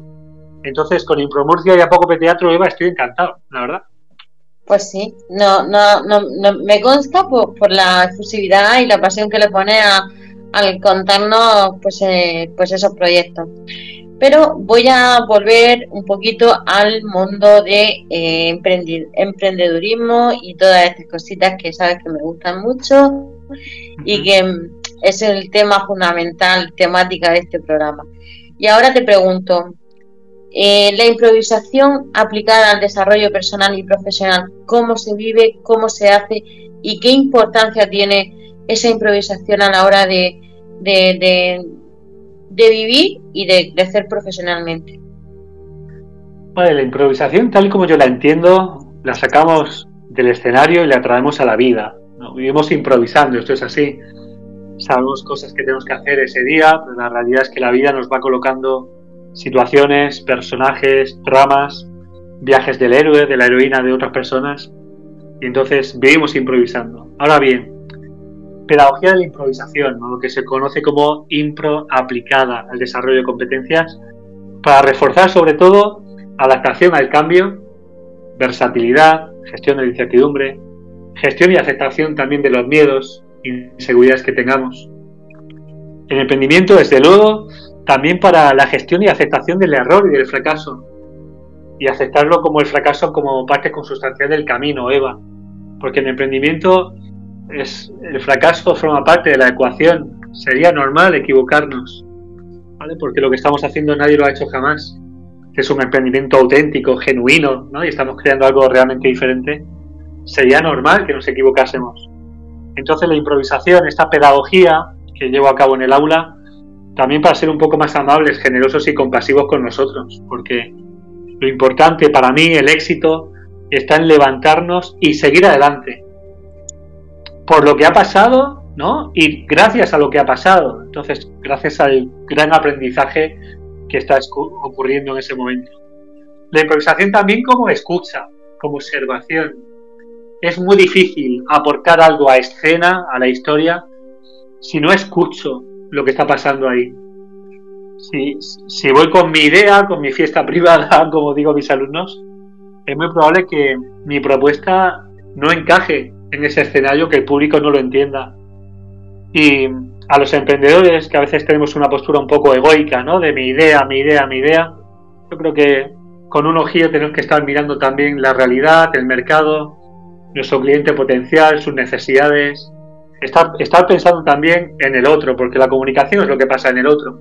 Entonces, con Impromurcia y a poco teatro, Eva, estoy encantado, la verdad. Pues sí, no, no, no, me consta por, por la efusividad y la pasión que le pone a, al contarnos pues, eh, pues esos proyectos. Pero voy a volver un poquito al mundo de eh, emprendedurismo y todas estas cositas que sabes que me gustan mucho y que es el tema fundamental, temática de este programa. Y ahora te pregunto, eh, la improvisación aplicada al desarrollo personal y profesional, ¿cómo se vive, cómo se hace y qué importancia tiene esa improvisación a la hora de, de, de, vivir y de crecer profesionalmente. La improvisación tal como yo la entiendo, la sacamos del escenario y la traemos a la vida. Vivimos improvisando, esto es así. Sabemos cosas que tenemos que hacer ese día, pero la realidad es que la vida nos va colocando situaciones, personajes, tramas, viajes del héroe, de la heroína de otras personas. Y entonces vivimos improvisando. Ahora bien, pedagogía de la improvisación, lo que se conoce como impro aplicada al desarrollo de competencias, para reforzar sobre todo adaptación al cambio, versatilidad, gestión de incertidumbre, gestión y aceptación también de los miedos e inseguridades que tengamos. El emprendimiento, desde luego, también para la gestión y aceptación del error y del fracaso, y aceptarlo como el fracaso como parte consustancial del camino, Eva, porque en emprendimiento es, el fracaso forma parte de la ecuación, sería normal equivocarnos, ¿vale? porque lo que estamos haciendo nadie lo ha hecho jamás, es un emprendimiento auténtico, genuino, ¿no? y estamos creando algo realmente diferente, sería normal que nos equivocásemos. Entonces la improvisación, esta pedagogía que llevo a cabo en el aula, también para ser un poco más amables, generosos y compasivos con nosotros, porque lo importante para mí, el éxito, está en levantarnos y seguir adelante. Por lo que ha pasado, ¿no? Y gracias a lo que ha pasado. Entonces, gracias al gran aprendizaje que está ocurriendo en ese momento. La improvisación también como escucha, como observación, es muy difícil aportar algo a escena, a la historia, si no escucho lo que está pasando ahí. Si, voy con mi idea, con mi fiesta [laughs] privada, como digo mis alumnos, es muy probable que mi propuesta no encaje en ese escenario, que el público no lo entienda. Y a los emprendedores, que a veces tenemos una postura un poco egoica, ¿no? De mi idea, mi idea, mi idea, yo creo que con un ojillo tenemos que estar mirando también la realidad, el mercado, nuestro cliente potencial, sus necesidades, estar, pensando también en el otro, porque la comunicación es lo que pasa en el otro.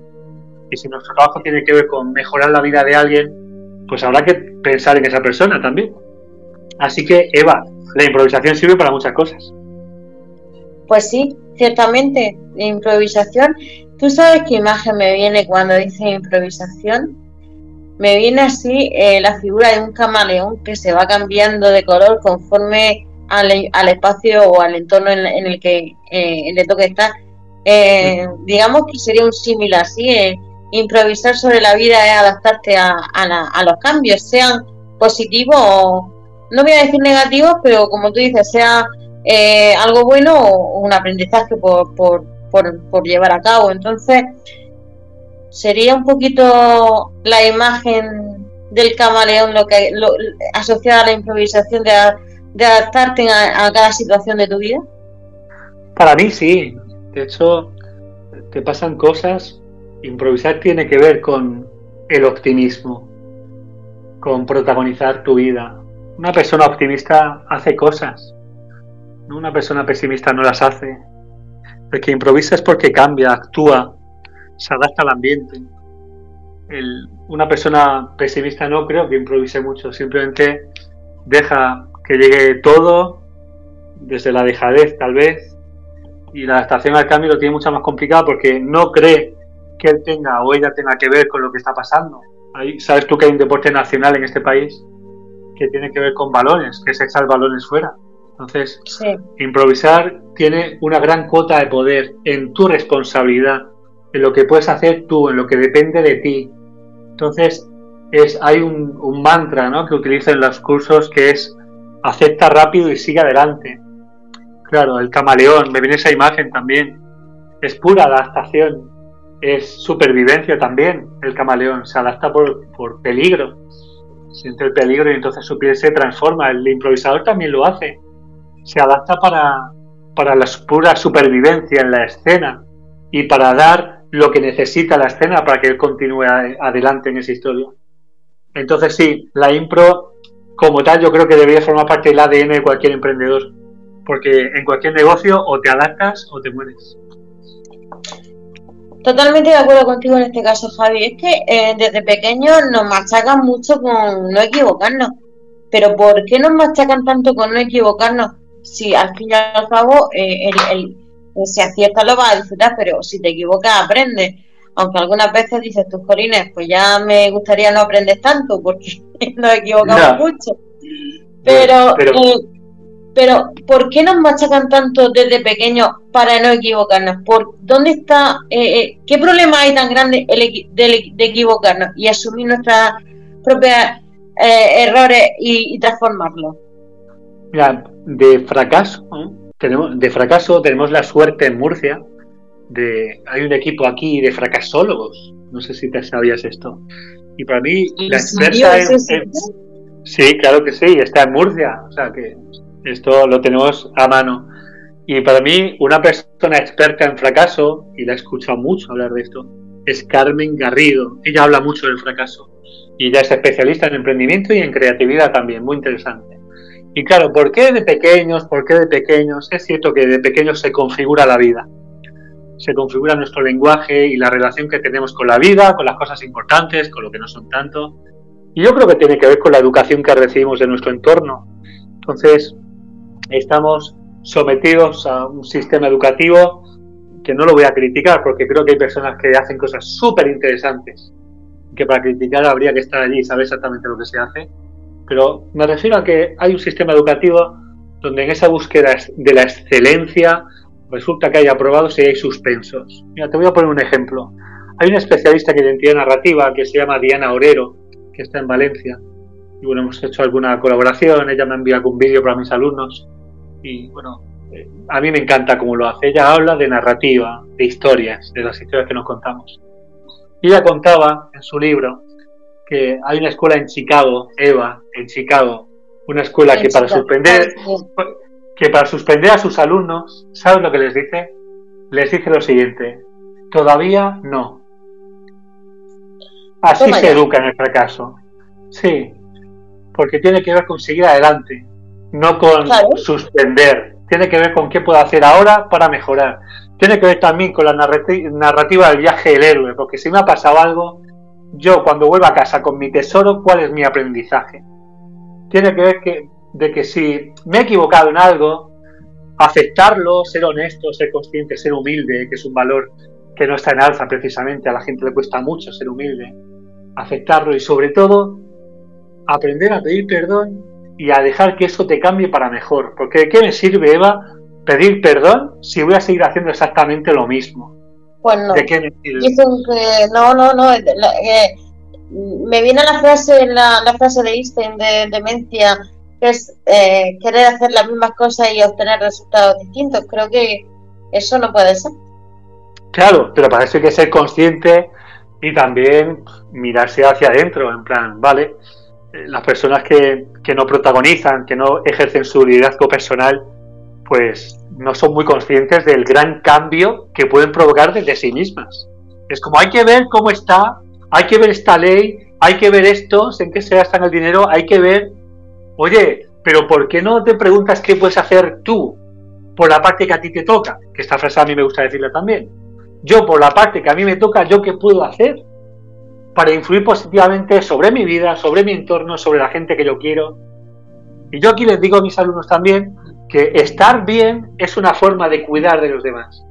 Y si nuestro trabajo tiene que ver con mejorar la vida de alguien, pues habrá que pensar en esa persona también. Así que, Eva, la improvisación sirve para muchas cosas. Pues sí, ciertamente, la improvisación. ¿Tú sabes qué imagen me viene cuando dice improvisación? Me viene así eh, la figura de un camaleón que se va cambiando de color conforme al, espacio o al entorno en, el que eh, le toque estar. Eh, digamos que sería un símil así, eh, improvisar sobre la vida es adaptarte a, los cambios, sean positivos o, no voy a decir negativos, pero como tú dices, sea algo bueno o un aprendizaje por, por, por, llevar a cabo. Entonces, sería un poquito la imagen del camaleón lo que lo, asociada a la improvisación de de adaptarte a, cada situación de tu vida? Para mí sí. De hecho, te pasan cosas. Improvisar tiene que ver con el optimismo, con protagonizar tu vida. Una persona optimista hace cosas. Una persona pesimista no las hace. El que improvisa es porque cambia, actúa, se adapta al ambiente. una persona pesimista no creo que improvise mucho, simplemente deja que llegue todo, desde la dejadez tal vez, y la adaptación al cambio lo tiene mucho más complicado porque no cree que él tenga o ella tenga que ver con lo que está pasando. Ahí, Sabes tú que hay un deporte nacional en este país que tiene que ver con balones, que es echar balones fuera. Entonces, improvisar tiene una gran cuota de poder en tu responsabilidad, en lo que puedes hacer tú, en lo que depende de ti. Entonces, es, hay un, un mantra ¿no? que utilizo en los cursos que es acepta rápido y sigue adelante. Claro, el camaleón, me viene esa imagen también. Es pura adaptación, es supervivencia también. El camaleón se adapta por, por peligro, siente el peligro y entonces su piel se transforma. El improvisador también lo hace, se adapta para, para la pura supervivencia en la escena y para dar lo que necesita la escena para que él continúe adelante en esa historia. Entonces sí, la impro como tal yo creo que debería formar parte del ADN de cualquier emprendedor, porque en cualquier negocio o te adaptas o te mueres. Totalmente de acuerdo contigo en este caso, Javi. Es que eh, desde pequeños nos machacan mucho con no equivocarnos. Pero ¿por qué nos machacan tanto con no equivocarnos? Si al fin y al cabo eh, el, si aciertas lo vas a disfrutar, pero si te equivocas aprendes. Aunque algunas veces dices tus corines, pues ya me gustaría no aprender tanto porque [laughs] nos equivocamos mucho. Pero, eh, pero ¿por qué nos machacan tanto desde pequeños para no equivocarnos? ¿Por dónde está, eh, eh, qué problema hay tan grande de, equivocarnos y asumir nuestros propios eh, errores y, transformarlos? Mira, de fracaso, tenemos, de fracaso tenemos la suerte en Murcia de, hay un equipo aquí de fracasólogos, no sé si te sabías esto. Y para mí, la experta en, Sí, claro que sí, está en Murcia, o sea que esto lo tenemos a mano. Y para mí, una persona experta en fracaso, y la he escuchado mucho hablar de esto, es Carmen Garrido. Ella habla mucho del fracaso. Y ella es especialista en emprendimiento y en creatividad también, muy interesante. Y claro, ¿por qué de pequeños? ¿Por qué de pequeños? Es cierto que de pequeños se configura la vida. Se configura nuestro lenguaje y la relación que tenemos con la vida, con las cosas importantes, con lo que no son tanto. Y yo creo que tiene que ver con la educación que recibimos de nuestro entorno. Entonces, estamos sometidos a un sistema educativo que no lo voy a criticar porque creo que hay personas que hacen cosas súper interesantes que para criticar habría que estar allí y saber exactamente lo que se hace. Pero me refiero a que hay un sistema educativo donde en esa búsqueda de la excelencia resulta que hay aprobados y hay suspensos. Mira, te voy a poner un ejemplo. Hay una especialista en identidad narrativa que se llama Diana Orero, que está en Valencia. Y bueno, hemos hecho alguna colaboración, ella me ha enviado un vídeo para mis alumnos. Y bueno, eh, a mí me encanta cómo lo hace. Ella habla de narrativa, de historias, de las historias que nos contamos. Y ella contaba en su libro que hay una escuela en Chicago, Eva, en Chicago, una escuela que para suspender que para suspender a sus alumnos, ¿sabes lo que les dice? Les dice lo siguiente, todavía no. Así se educa en el fracaso. Sí, porque tiene que ver con seguir adelante, no con suspender. Tiene que ver con qué puedo hacer ahora para mejorar. Tiene que ver también con la narrativa del viaje del héroe, porque si me ha pasado algo, yo cuando vuelvo a casa con mi tesoro, ¿cuál es mi aprendizaje? Tiene que ver que, de que si me he equivocado en algo, aceptarlo, ser honesto, ser consciente, ser humilde, que es un valor que no está en alza precisamente, a la gente le cuesta mucho ser humilde, aceptarlo y sobre todo aprender a pedir perdón y a dejar que eso te cambie para mejor. Porque ¿de qué me sirve, Eva, pedir perdón si voy a seguir haciendo exactamente lo mismo? Pues no. ¿De qué me sirve? no, no, no. Eh, me viene la frase, la, la frase de Einstein de demencia, que es eh, querer hacer las mismas cosas y obtener resultados distintos. Creo que eso no puede ser. Claro, pero para eso hay que ser consciente y también mirarse hacia adentro, en plan, vale, eh, las personas que, que no protagonizan, que no ejercen su liderazgo personal, pues no son muy conscientes del gran cambio que pueden provocar desde sí mismas. Es como hay que ver cómo está, hay que ver esta ley, hay que ver esto, en qué se gastan el dinero, hay que ver, oye, pero ¿por qué no te preguntas qué puedes hacer tú por la parte que a ti te toca? Que esta frase a mí me gusta decirla también. Yo por la parte que a mí me toca, ¿yo qué puedo hacer? para influir positivamente sobre mi vida, sobre mi entorno, sobre la gente que yo quiero. Y yo aquí les digo a mis alumnos también que estar bien es una forma de cuidar de los demás.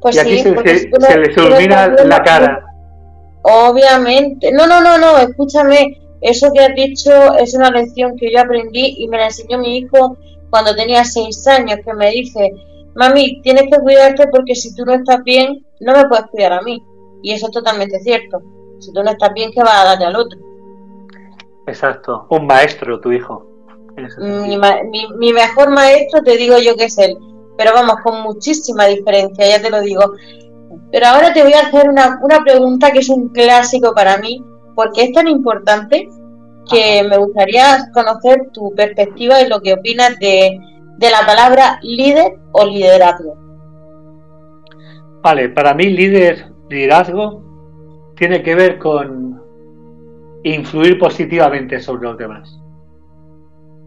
Pues y aquí se, les ilumina la cara. Obviamente. No, no, no, no, escúchame. Eso que has dicho es una lección que yo aprendí y me la enseñó mi hijo cuando tenía seis años, que me dice, mami, tienes que cuidarte porque si tú no estás bien, no me puedes cuidar a mí. Y eso es totalmente cierto. Si tú no estás bien, ¿qué vas a darle al otro? Exacto. Un maestro, tu hijo. Mi, mejor maestro, te digo yo que es él. Pero vamos, con muchísima diferencia, ya te lo digo. Pero ahora te voy a hacer una, una pregunta que es un clásico para mí, porque es tan importante que me gustaría conocer tu perspectiva y lo que opinas de, de la palabra líder o liderazgo. Vale, para mí líder liderazgo tiene que ver con influir positivamente sobre los demás.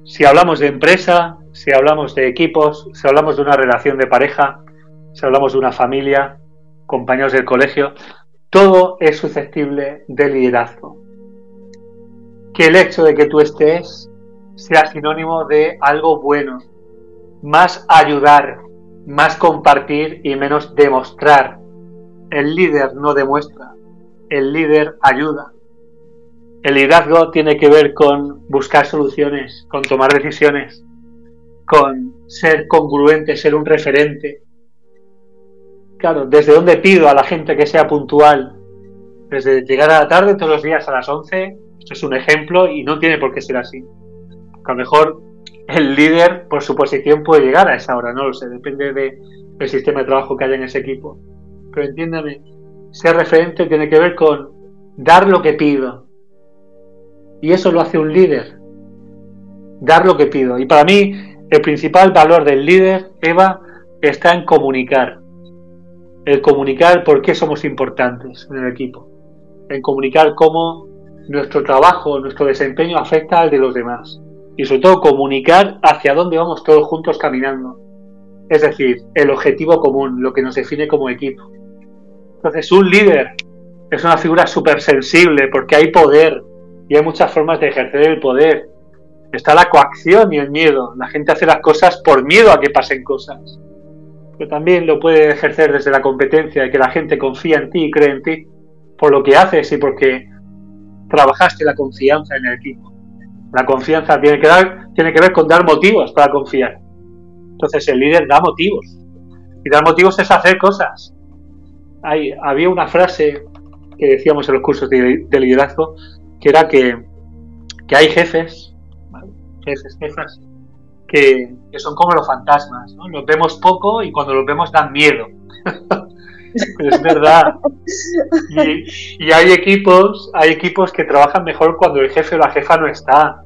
Si hablamos de empresa, si hablamos de equipos, si hablamos de una relación de pareja, si hablamos de una familia, compañeros del colegio, todo es susceptible de liderazgo. Que el hecho de que tú estés sea sinónimo de algo bueno, más ayudar, más compartir y menos demostrar el líder no demuestra, el líder ayuda. El liderazgo tiene que ver con buscar soluciones, con tomar decisiones, con ser congruente, ser un referente. Claro, ¿desde dónde pido a la gente que sea puntual? Desde llegar a la tarde todos los días a las 11, esto es un ejemplo y no tiene por qué ser así. a lo mejor el líder por su posición puede llegar a esa hora, no lo sé, depende del sistema de trabajo que haya en ese equipo. Pero entiéndame, ser referente tiene que ver con dar lo que pido. Y eso lo hace un líder. Dar lo que pido. Y para mí, el principal valor del líder, Eva, está en comunicar. El comunicar por qué somos importantes en el equipo. En comunicar cómo nuestro trabajo, nuestro desempeño afecta al de los demás. Y sobre todo comunicar hacia dónde vamos todos juntos caminando. Es decir, el objetivo común, lo que nos define como equipo. Entonces, un líder es una figura súper sensible porque hay poder y hay muchas formas de ejercer el poder. Está la coacción y el miedo. La gente hace las cosas por miedo a que pasen cosas. Pero también lo puede ejercer desde la competencia, que la gente confía en ti y cree en ti por lo que haces y porque trabajaste la confianza en el equipo. La confianza tiene que, dar, tiene que ver con dar motivos para confiar. Entonces el líder da motivos. Y dar motivos es hacer cosas había una frase que decíamos en los cursos de, liderazgo, que era que, hay jefes, jefes, jefas, que, son como los fantasmas, ¿no? Los vemos poco y cuando los vemos dan miedo. [laughs] es verdad. Y, y, hay equipos, hay equipos que trabajan mejor cuando el jefe o la jefa no está.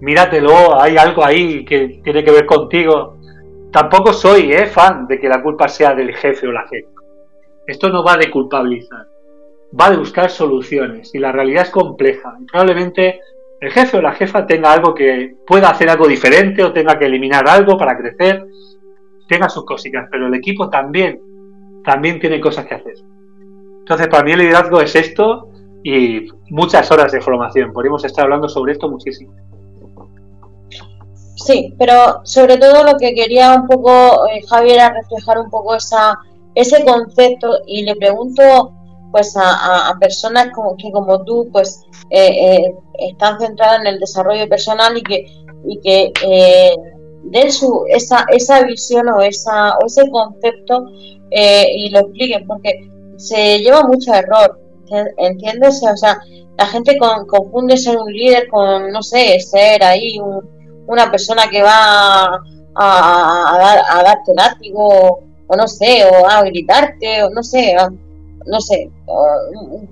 Míratelo, hay algo ahí que tiene que ver contigo. Tampoco soy ¿eh? fan de que la culpa sea del jefe o la jefa. Esto no va de culpabilizar, va de buscar soluciones y la realidad es compleja. probablemente el jefe o la jefa tenga algo que pueda hacer algo diferente o tenga que eliminar algo para crecer, tenga sus cositas, pero el equipo también, también tiene cosas que hacer. Entonces, para mí el liderazgo es esto y muchas horas de formación. Podríamos estar hablando sobre esto muchísimo. Sí, pero sobre todo lo que quería un poco, eh, Javier, era reflejar un poco esa ese concepto y le pregunto pues a, personas como, que como tú pues eh, eh, están centradas en el desarrollo personal y que y que eh, den su esa, esa visión o esa o ese concepto y lo expliquen porque se lleva mucho error ¿entiendes? o sea la gente confunde ser un líder con no sé ser ahí una persona que va a, a, dar, a darte látigo o no sé, o a gritarte, o no sé, no sé,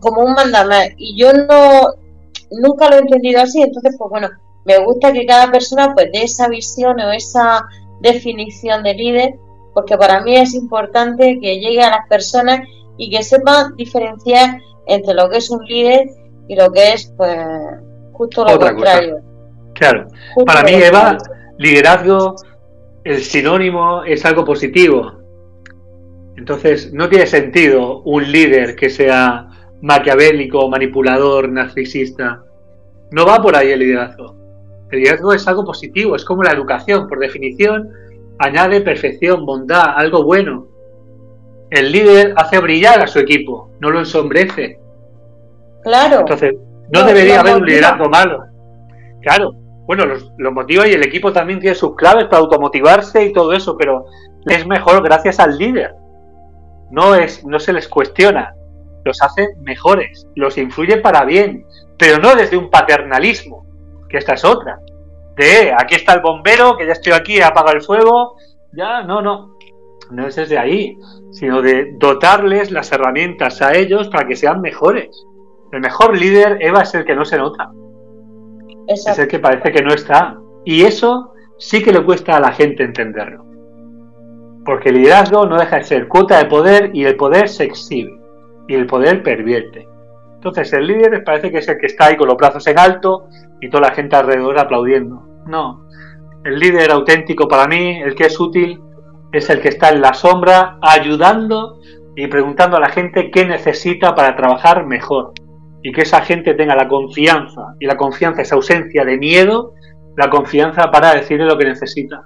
como un mandamás. Y yo no, nunca lo he entendido así, entonces, pues bueno, me gusta que cada persona pues dé esa visión o esa definición de líder, porque para mí es importante que llegue a las personas y que sepan diferenciar entre lo que es un líder y lo que es, pues, justo lo contrario. Claro, para mí, Eva, liderazgo, el sinónimo es algo positivo, entonces, no tiene sentido un líder que sea maquiavélico, manipulador, narcisista. No va por ahí el liderazgo. El liderazgo es algo positivo, es como la educación, por definición, añade perfección, bondad, algo bueno. El líder hace brillar a su equipo, no lo ensombrece. Claro. Entonces, no, debería haber un liderazgo malo. Claro, bueno, los, los, motiva y el equipo también tiene sus claves para automotivarse y todo eso, pero es mejor gracias al líder no, es, no se les cuestiona, los hace mejores, los influye para bien, pero no desde un paternalismo, que esta es otra. De aquí está el bombero, que ya estoy aquí, apaga el fuego, ya, no, no, no es desde ahí, sino de dotarles las herramientas a ellos para que sean mejores. El mejor líder, Eva, es el que no se nota. Es el que parece que no está. Y eso sí que le cuesta a la gente entenderlo. Porque el liderazgo no deja de ser cuota de poder y el poder se exhibe y el poder pervierte. Entonces el líder parece que es el que está ahí con los brazos en alto y toda la gente alrededor aplaudiendo. No, el líder auténtico para mí, el que es útil, es el que está en la sombra ayudando y preguntando a la gente qué necesita para trabajar mejor. Y que esa gente tenga la confianza, y la confianza es ausencia de miedo, la confianza para decirle lo que necesita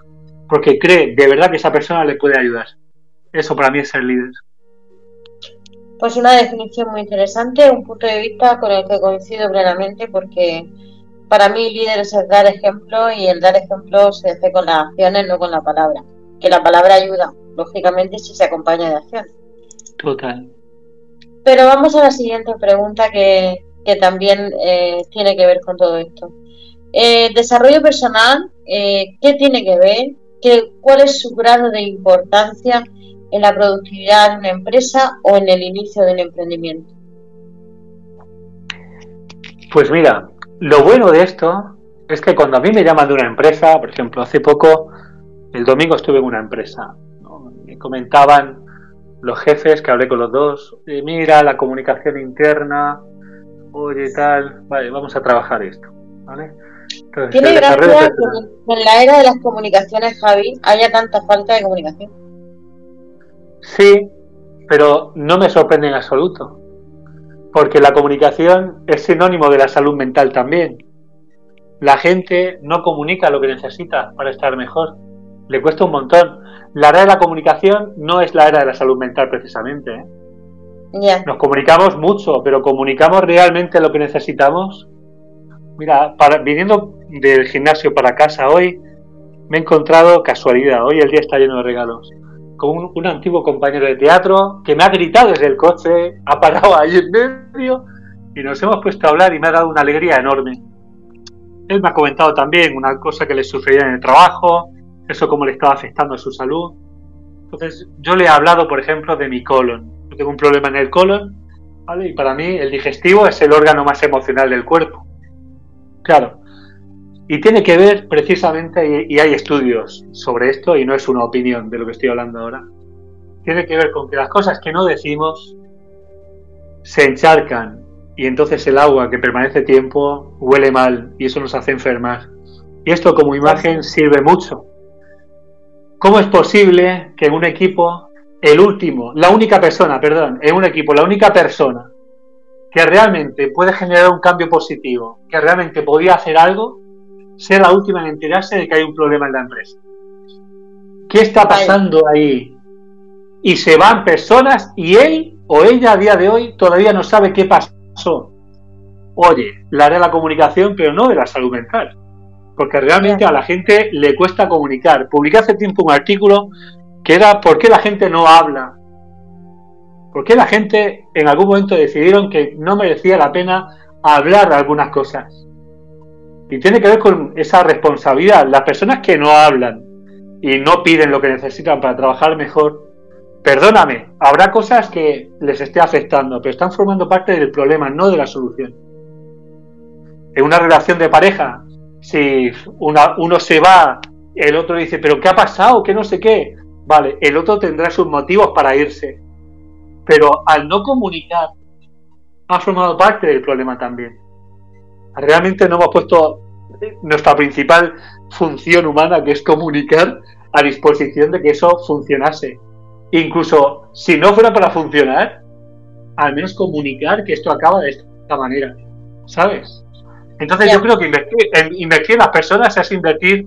porque cree de verdad que esa persona le puede ayudar. Eso para mí es ser líder. Pues una definición muy interesante, un punto de vista con el que coincido plenamente porque para mí líder es el dar ejemplo y el dar ejemplo se hace con las acciones, no con la palabra. Que la palabra ayuda, lógicamente, si se acompaña de acción. Total. Pero vamos a la siguiente pregunta que, también eh, tiene que ver con todo esto. Eh, desarrollo personal, eh, ¿qué tiene que ver? ¿Qué, ¿Cuál es su grado de importancia en la productividad de una empresa o en el inicio del emprendimiento? Pues mira, lo bueno de esto es que cuando a mí me llaman de una empresa, por ejemplo, hace poco, el domingo estuve en una empresa, me comentaban los jefes que hablé con los dos, mira, la comunicación interna, oye, tal, vale, vamos a trabajar esto, ¿vale? Tiene gracia que en la era de las comunicaciones, Javi, haya tanta falta de comunicación. Sí, pero no me sorprende en absoluto, porque la comunicación es sinónimo de la salud mental también. La gente no comunica lo que necesita para estar mejor, le cuesta un montón. La era de la comunicación no es la era de la salud mental precisamente. ¿eh? Nos comunicamos mucho, pero ¿comunicamos realmente lo que necesitamos? Mira, para, viniendo del gimnasio para casa hoy, me he encontrado casualidad. Hoy el día está lleno de regalos con un, antiguo compañero de teatro que me ha gritado desde el coche, ha parado ahí en medio y nos hemos puesto a hablar y me ha dado una alegría enorme. Él me ha comentado también una cosa que le sucedía en el trabajo, eso cómo le estaba afectando a su salud. Entonces yo le he hablado, por ejemplo, de mi colon. Yo tengo un problema en el colon, ¿vale? Y para mí el digestivo es el órgano más emocional del cuerpo. Claro, y tiene que ver precisamente, y hay estudios sobre esto, y no es una opinión de lo que estoy hablando ahora, tiene que ver con que las cosas que no decimos se encharcan y entonces el agua que permanece tiempo huele mal y eso nos hace enfermar. Y esto como imagen sirve mucho. ¿Cómo es posible que en un equipo, el último, la única persona, perdón, en un equipo, la única persona que realmente puede generar un cambio positivo, que realmente podía hacer algo, ser la última en enterarse de que hay un problema en la empresa. ¿Qué está pasando ahí? Y se van personas y él o ella a día de hoy todavía no sabe qué pasó. Oye, la de la comunicación, pero no de la salud mental. Porque realmente a la gente le cuesta comunicar. Publiqué hace tiempo un artículo que era ¿por qué la gente no habla? ¿Por qué la gente en algún momento decidieron que no merecía la pena hablar de algunas cosas? Y tiene que ver con esa responsabilidad. Las personas que no hablan y no piden lo que necesitan para trabajar mejor, perdóname, habrá cosas que les esté afectando, pero están formando parte del problema, no de la solución. En una relación de pareja, si uno se va, el otro dice, pero ¿qué ha pasado? ¿Qué no sé qué? Vale, el otro tendrá sus motivos para irse. Pero al no comunicar, ha formado parte del problema también realmente no hemos puesto nuestra principal función humana, que es comunicar, a disposición de que eso funcionase. Incluso si no fuera para funcionar, al menos comunicar que esto acaba de esta manera, ¿sabes? Entonces yo creo que invertir en, invertir en las personas es invertir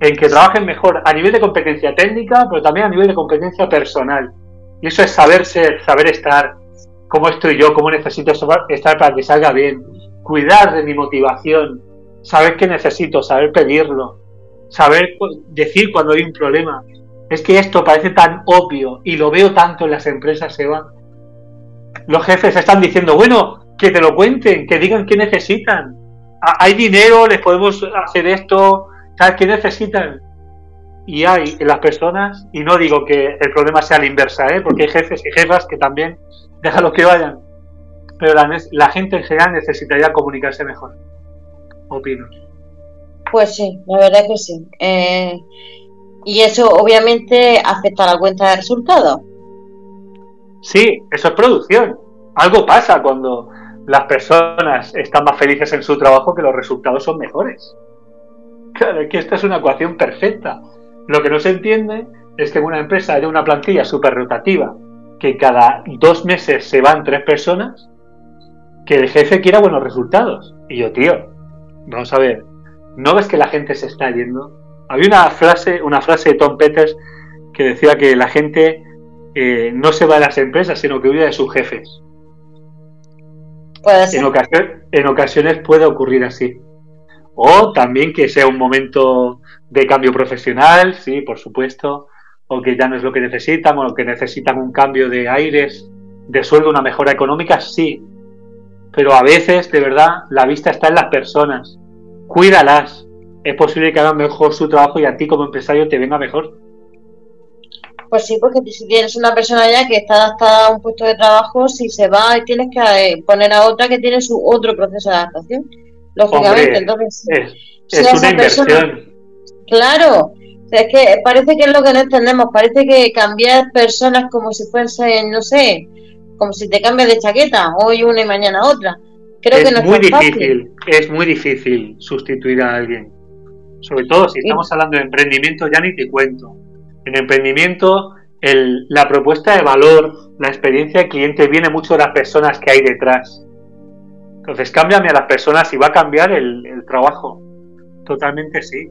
en que trabajen mejor a nivel de competencia técnica, pero también a nivel de competencia personal. Y eso es saber ser, saber estar, cómo estoy yo, cómo necesito estar para que salga bien, cuidar de mi motivación, saber qué necesito, saber pedirlo, saber decir cuando hay un problema. Es que esto parece tan obvio y lo veo tanto en las empresas, Eva. Los jefes están diciendo, bueno, que te lo cuenten, que digan qué necesitan. Hay dinero, les podemos hacer esto, ¿sabes qué necesitan? Y hay en las personas, y no digo que el problema sea la inversa, ¿eh? porque hay jefes y jefas que también, [laughs] déjalos que vayan, pero la, gente en general necesitaría comunicarse mejor. Opino. Pues sí, la verdad que sí. Eh, y eso obviamente afecta a la cuenta de resultados. Sí, eso es producción. Algo pasa cuando las personas están más felices en su trabajo que los resultados son mejores. Claro, es que esta es una ecuación perfecta. Lo que no se entiende es que en una empresa haya una plantilla súper rotativa, que cada dos meses se van tres personas, que el jefe quiera buenos resultados. Y yo, tío, vamos a ver, ¿no ves que la gente se está yendo? Había una frase, una frase de Tom Peters que decía que la gente eh, no se va de las empresas, sino que huye de sus jefes. Puede ser. En, en ocasiones puede ocurrir así. O también que sea un momento de cambio profesional, sí, por supuesto, o que ya no es lo que necesitan, o que necesitan un cambio de aires, de sueldo, una mejora económica, sí. Pero a veces, de verdad, la vista está en las personas. Cuídalas. Es posible que hagan mejor su trabajo y a ti como empresario te venga mejor. Pues sí, porque si tienes una persona ya que está adaptada a un puesto de trabajo, si se va, tienes que eh, poner a otra que tiene su otro proceso de adaptación. Lógicamente, entonces. Es, una inversión. Claro, es que parece que es lo que no entendemos. Parece que cambiar personas como si fuesen, no sé, como si te cambias de chaqueta, hoy una y mañana otra. Creo es que no muy difícil, es muy difícil sustituir a alguien. Sobre todo si estamos hablando de emprendimiento, ya ni te cuento en emprendimiento, el, la propuesta de valor, la experiencia del cliente viene mucho de las personas que hay detrás. Entonces, cámbiame a las personas y va a cambiar el, el trabajo. Totalmente sí.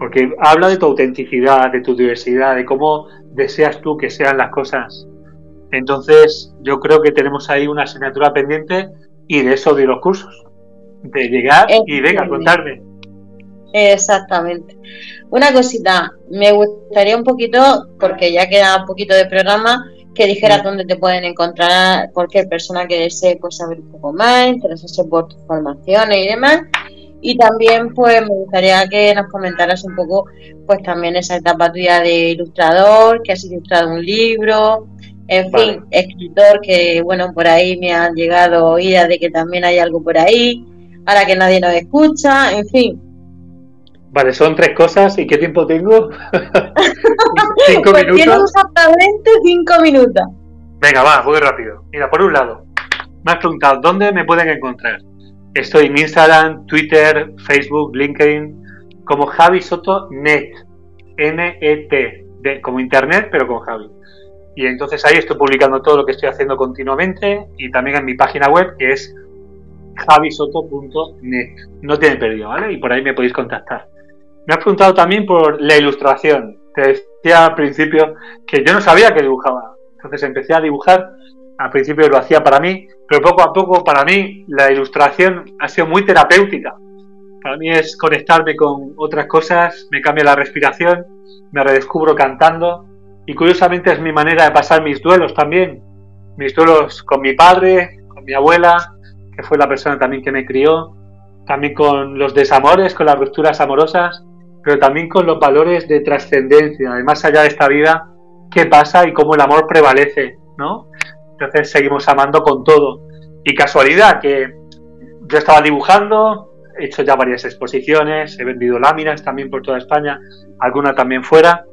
Porque habla de tu autenticidad, de tu diversidad, de cómo deseas tú que sean las cosas. Entonces, yo creo que tenemos ahí una asignatura pendiente y de eso de los cursos. De llegar y venga, contarme. Exactamente. Una cosita, me gustaría un poquito, porque ya queda un poquito de programa, que dijeras dónde te pueden encontrar cualquier persona que desee pues, saber un poco más, interesarse por tus formaciones y demás. Y también pues me gustaría que nos comentaras un poco pues también esa etapa tuya de ilustrador, que has ilustrado un libro, en fin, escritor que bueno, por ahí me han llegado oídas de que también hay algo por ahí, ahora que nadie nos escucha, en fin, Vale, son tres cosas. ¿Y qué tiempo tengo? [laughs] ¿Cinco pues minutos? Tienes exactamente cinco minutos. Venga, va, voy rápido. Mira, por un lado, me has preguntado, ¿dónde me pueden encontrar? Estoy en Instagram, Twitter, Facebook, LinkedIn, como Javi Soto Net, N-E-T, como internet, pero con Javi. Y entonces ahí estoy publicando todo lo que estoy haciendo continuamente y también en mi página web, que es javisoto.net. No tiene perdido, ¿vale? Y por ahí me podéis contactar. Me has preguntado también por la ilustración. Te decía al principio que yo no sabía que dibujaba. Entonces empecé a dibujar. Al principio lo hacía para mí, pero poco a poco para mí la ilustración ha sido muy terapéutica. Para mí es conectarme con otras cosas, me cambia la respiración, me redescubro cantando y curiosamente es mi manera de pasar mis duelos también. Mis duelos con mi padre, con mi abuela, que fue la persona también que me crió, también con los desamores, con las rupturas amorosas pero también con los valores de trascendencia, de más allá de esta vida, qué pasa y cómo el amor prevalece, ¿no? Entonces seguimos amando con todo. Y casualidad que yo estaba dibujando, he hecho ya varias exposiciones, he vendido láminas también por toda España, alguna también fuera,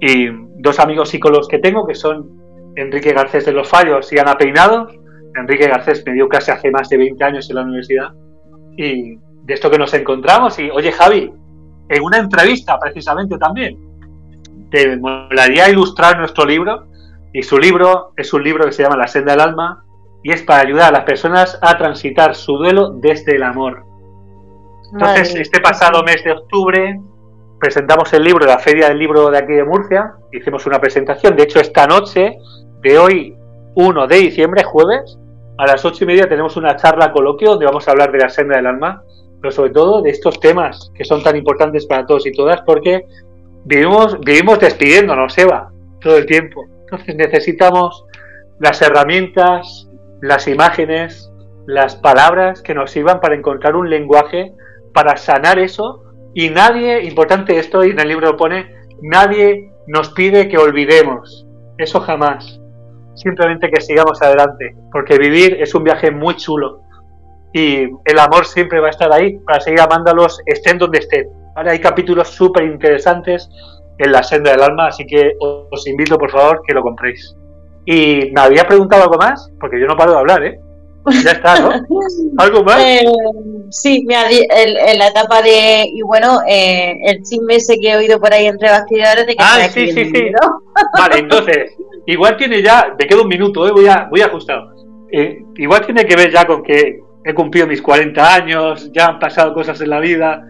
y dos amigos psicólogos que tengo, que son Enrique Garcés de los Fallos y Ana Peinado. Enrique Garcés me dio clase hace más de 20 años en la universidad, y de esto que nos encontramos, y oye Javi, en una entrevista precisamente también. Te molaría ilustrar nuestro libro y su libro es un libro que se llama La senda del alma y es para ayudar a las personas a transitar su duelo desde el amor. Entonces, este pasado mes de octubre presentamos el libro de la Feria del Libro de aquí de Murcia, hicimos una presentación, de hecho esta noche de hoy 1 de diciembre, jueves, a las ocho y media tenemos una charla coloquio donde vamos a hablar de la senda del alma pero sobre todo de estos temas que son tan importantes para todos y todas, porque vivimos, vivimos despidiéndonos, Eva, todo el tiempo. Entonces necesitamos las herramientas, las imágenes, las palabras que nos sirvan para encontrar un lenguaje para sanar eso. Y nadie, importante esto, y en el libro pone, nadie nos pide que olvidemos. Eso jamás. Simplemente que sigamos adelante. Porque vivir es un viaje muy chulo y el amor siempre va a estar ahí para seguir amándolos estén donde estén. Ahora hay capítulos súper interesantes en la senda del alma, así que os invito por favor que lo compréis. Y me había preguntado algo más, porque yo no paro de hablar, ¿eh? Ya está, ¿no? [laughs] ¿Algo más? Eh, sí, mira, en la etapa de. Y bueno, eh, el chisme ese que he oído por ahí entre bastidores de que. Ah, sí, sí, sí. [laughs] Vale, entonces, igual tiene ya. Me quedo un minuto, ¿eh? Voy a, voy ajustado. Eh, igual tiene que ver ya con que he cumplido mis 40 años, ya han pasado cosas en la vida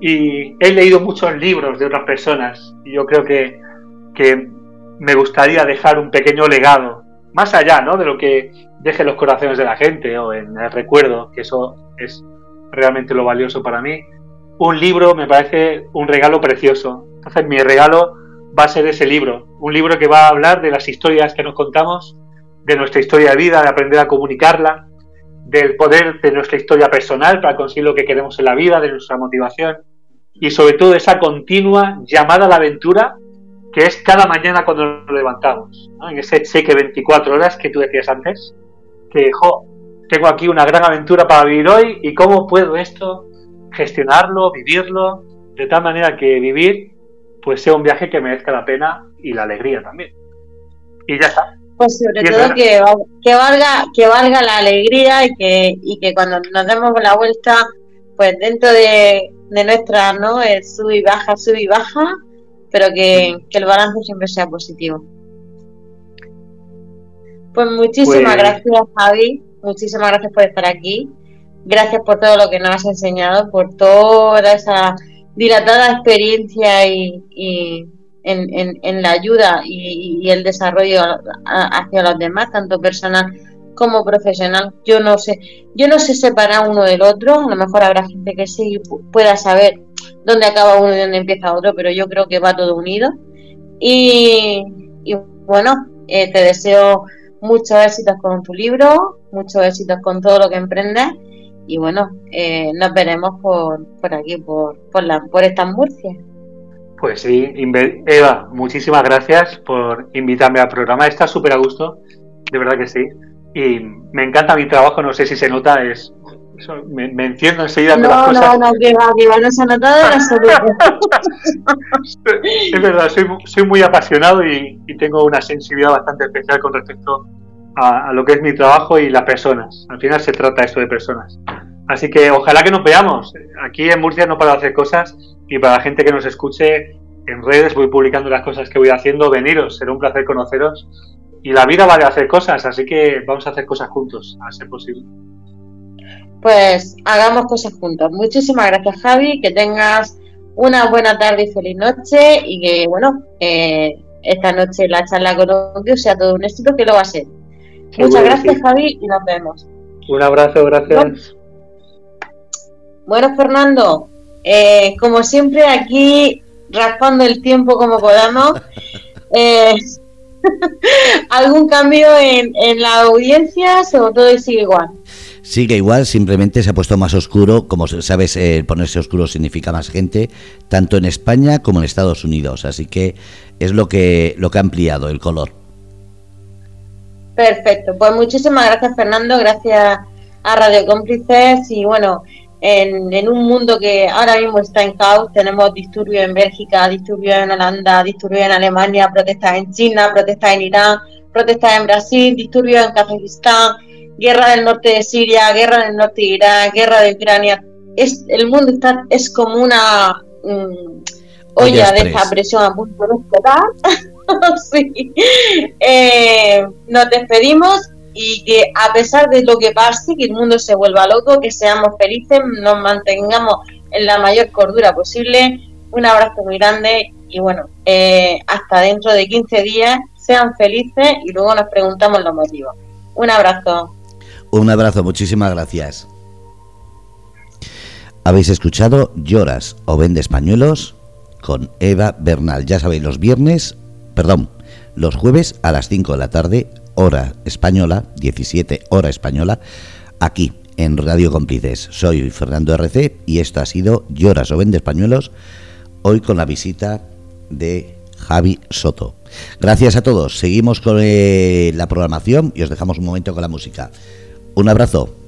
y he leído muchos libros de otras personas y yo creo que, que me gustaría dejar un pequeño legado, más allá ¿no? de lo que deje los corazones de la gente o en el recuerdo, que eso es realmente lo valioso para mí. un libro me parece un regalo precioso. Entonces mi regalo va a ser ese libro, un libro que va a hablar de las historias que nos contamos, de nuestra historia de vida, de aprender a comunicarla, del poder de nuestra historia personal para conseguir lo que queremos en la vida, de nuestra motivación y sobre todo esa continua llamada a la aventura que es cada mañana cuando nos levantamos, en ese cheque 24 horas que tú decías antes, que jo, tengo aquí una gran aventura para vivir hoy y cómo puedo esto gestionarlo, vivirlo, de tal manera que vivir pues sea un viaje que merezca la pena y la alegría también. Y ya está. Pues sobre todo que, que, valga que valga la alegría y que, y que cuando nos demos la vuelta, pues dentro de, de nuestra, ¿no? Es sub y baja, sub y baja, pero que, el balance siempre sea positivo. Pues muchísimas pues gracias, Javi. Muchísimas gracias por estar aquí. Gracias por todo lo que nos has enseñado, por toda esa dilatada experiencia y, en, la ayuda y, el desarrollo hacia los demás, tanto personal como profesional. Yo no sé, yo no sé separar uno del otro. A lo mejor habrá gente que sí pueda saber dónde acaba uno y dónde empieza otro, pero yo creo que va todo unido. Y, bueno, eh, te deseo muchos éxitos con tu libro, muchos éxitos con todo lo que emprendes y bueno, eh, nos veremos por, por aquí, por, por, la, por esta Murcia. Pues sí, Eva, muchísimas gracias por invitarme al programa. Está súper a gusto, de verdad que sí. Y me encanta mi trabajo, no sé si se nota, es me, me, enciendo enseguida no, las cosas. No, no, que va, que va, no se ha notado de [laughs] Es verdad, soy, soy muy apasionado y, y, tengo una sensibilidad bastante especial con respecto a, lo que es mi trabajo y las personas. Al final se trata esto de personas. Así que ojalá que nos veamos. Aquí en Murcia no para hacer cosas y para la gente que nos escuche en redes voy publicando las cosas que voy haciendo. Veniros, será un placer conoceros. Y la vida vale hacer cosas, así que vamos a hacer cosas juntos, a ser posible. Pues hagamos cosas juntos. Muchísimas gracias, Javi. Que tengas una buena tarde y feliz noche. Y que, bueno, eh, esta noche la charla con Dios sea todo un éxito, que lo va a ser. Muchas gracias, Javi, y nos vemos. Un abrazo, gracias. Bueno, Fernando, eh, como siempre, aquí raspando el tiempo como podamos. [laughs] Eh, ¿Algún cambio en, en la audiencia o todo sigue igual? Sigue igual, simplemente se ha puesto más oscuro. Como sabes, eh, ponerse oscuro significa más gente, tanto en España como en Estados Unidos. Así que es lo que, lo que ha ampliado el color. Perfecto, pues muchísimas gracias Fernando, gracias a Radio Cómplices y bueno, en, un mundo que ahora mismo está en caos, tenemos disturbios en Bélgica, disturbios en Holanda, disturbios en Alemania, protestas en China, protestas en Irán, protestas en Brasil, disturbios en Kazajistán, guerra del norte de Siria, guerra del norte de Irán, guerra de Ucrania. Es, el mundo está, es como una mm, olla de esta presión a punto de explotar. [laughs] sí. Eh, nos despedimos y que a pesar de lo que pase, que el mundo se vuelva loco, que seamos felices, nos mantengamos en la mayor cordura posible. Un abrazo muy grande y bueno, eh, hasta dentro de 15 días, sean felices y luego nos preguntamos los motivos. Un abrazo. Un abrazo, muchísimas gracias. Habéis escuchado Lloras o Vendes Pañuelos con Eva Bernal. Ya sabéis, los viernes perdón, los jueves a las 5 de la tarde, hora española, 17 hora española, aquí en Radio Cómplices. Soy Fernando RC y esto ha sido Lloras o Vende Españuelos, hoy con la visita de Javi Soto. Gracias a todos, seguimos con eh, la programación y os dejamos un momento con la música. Un abrazo.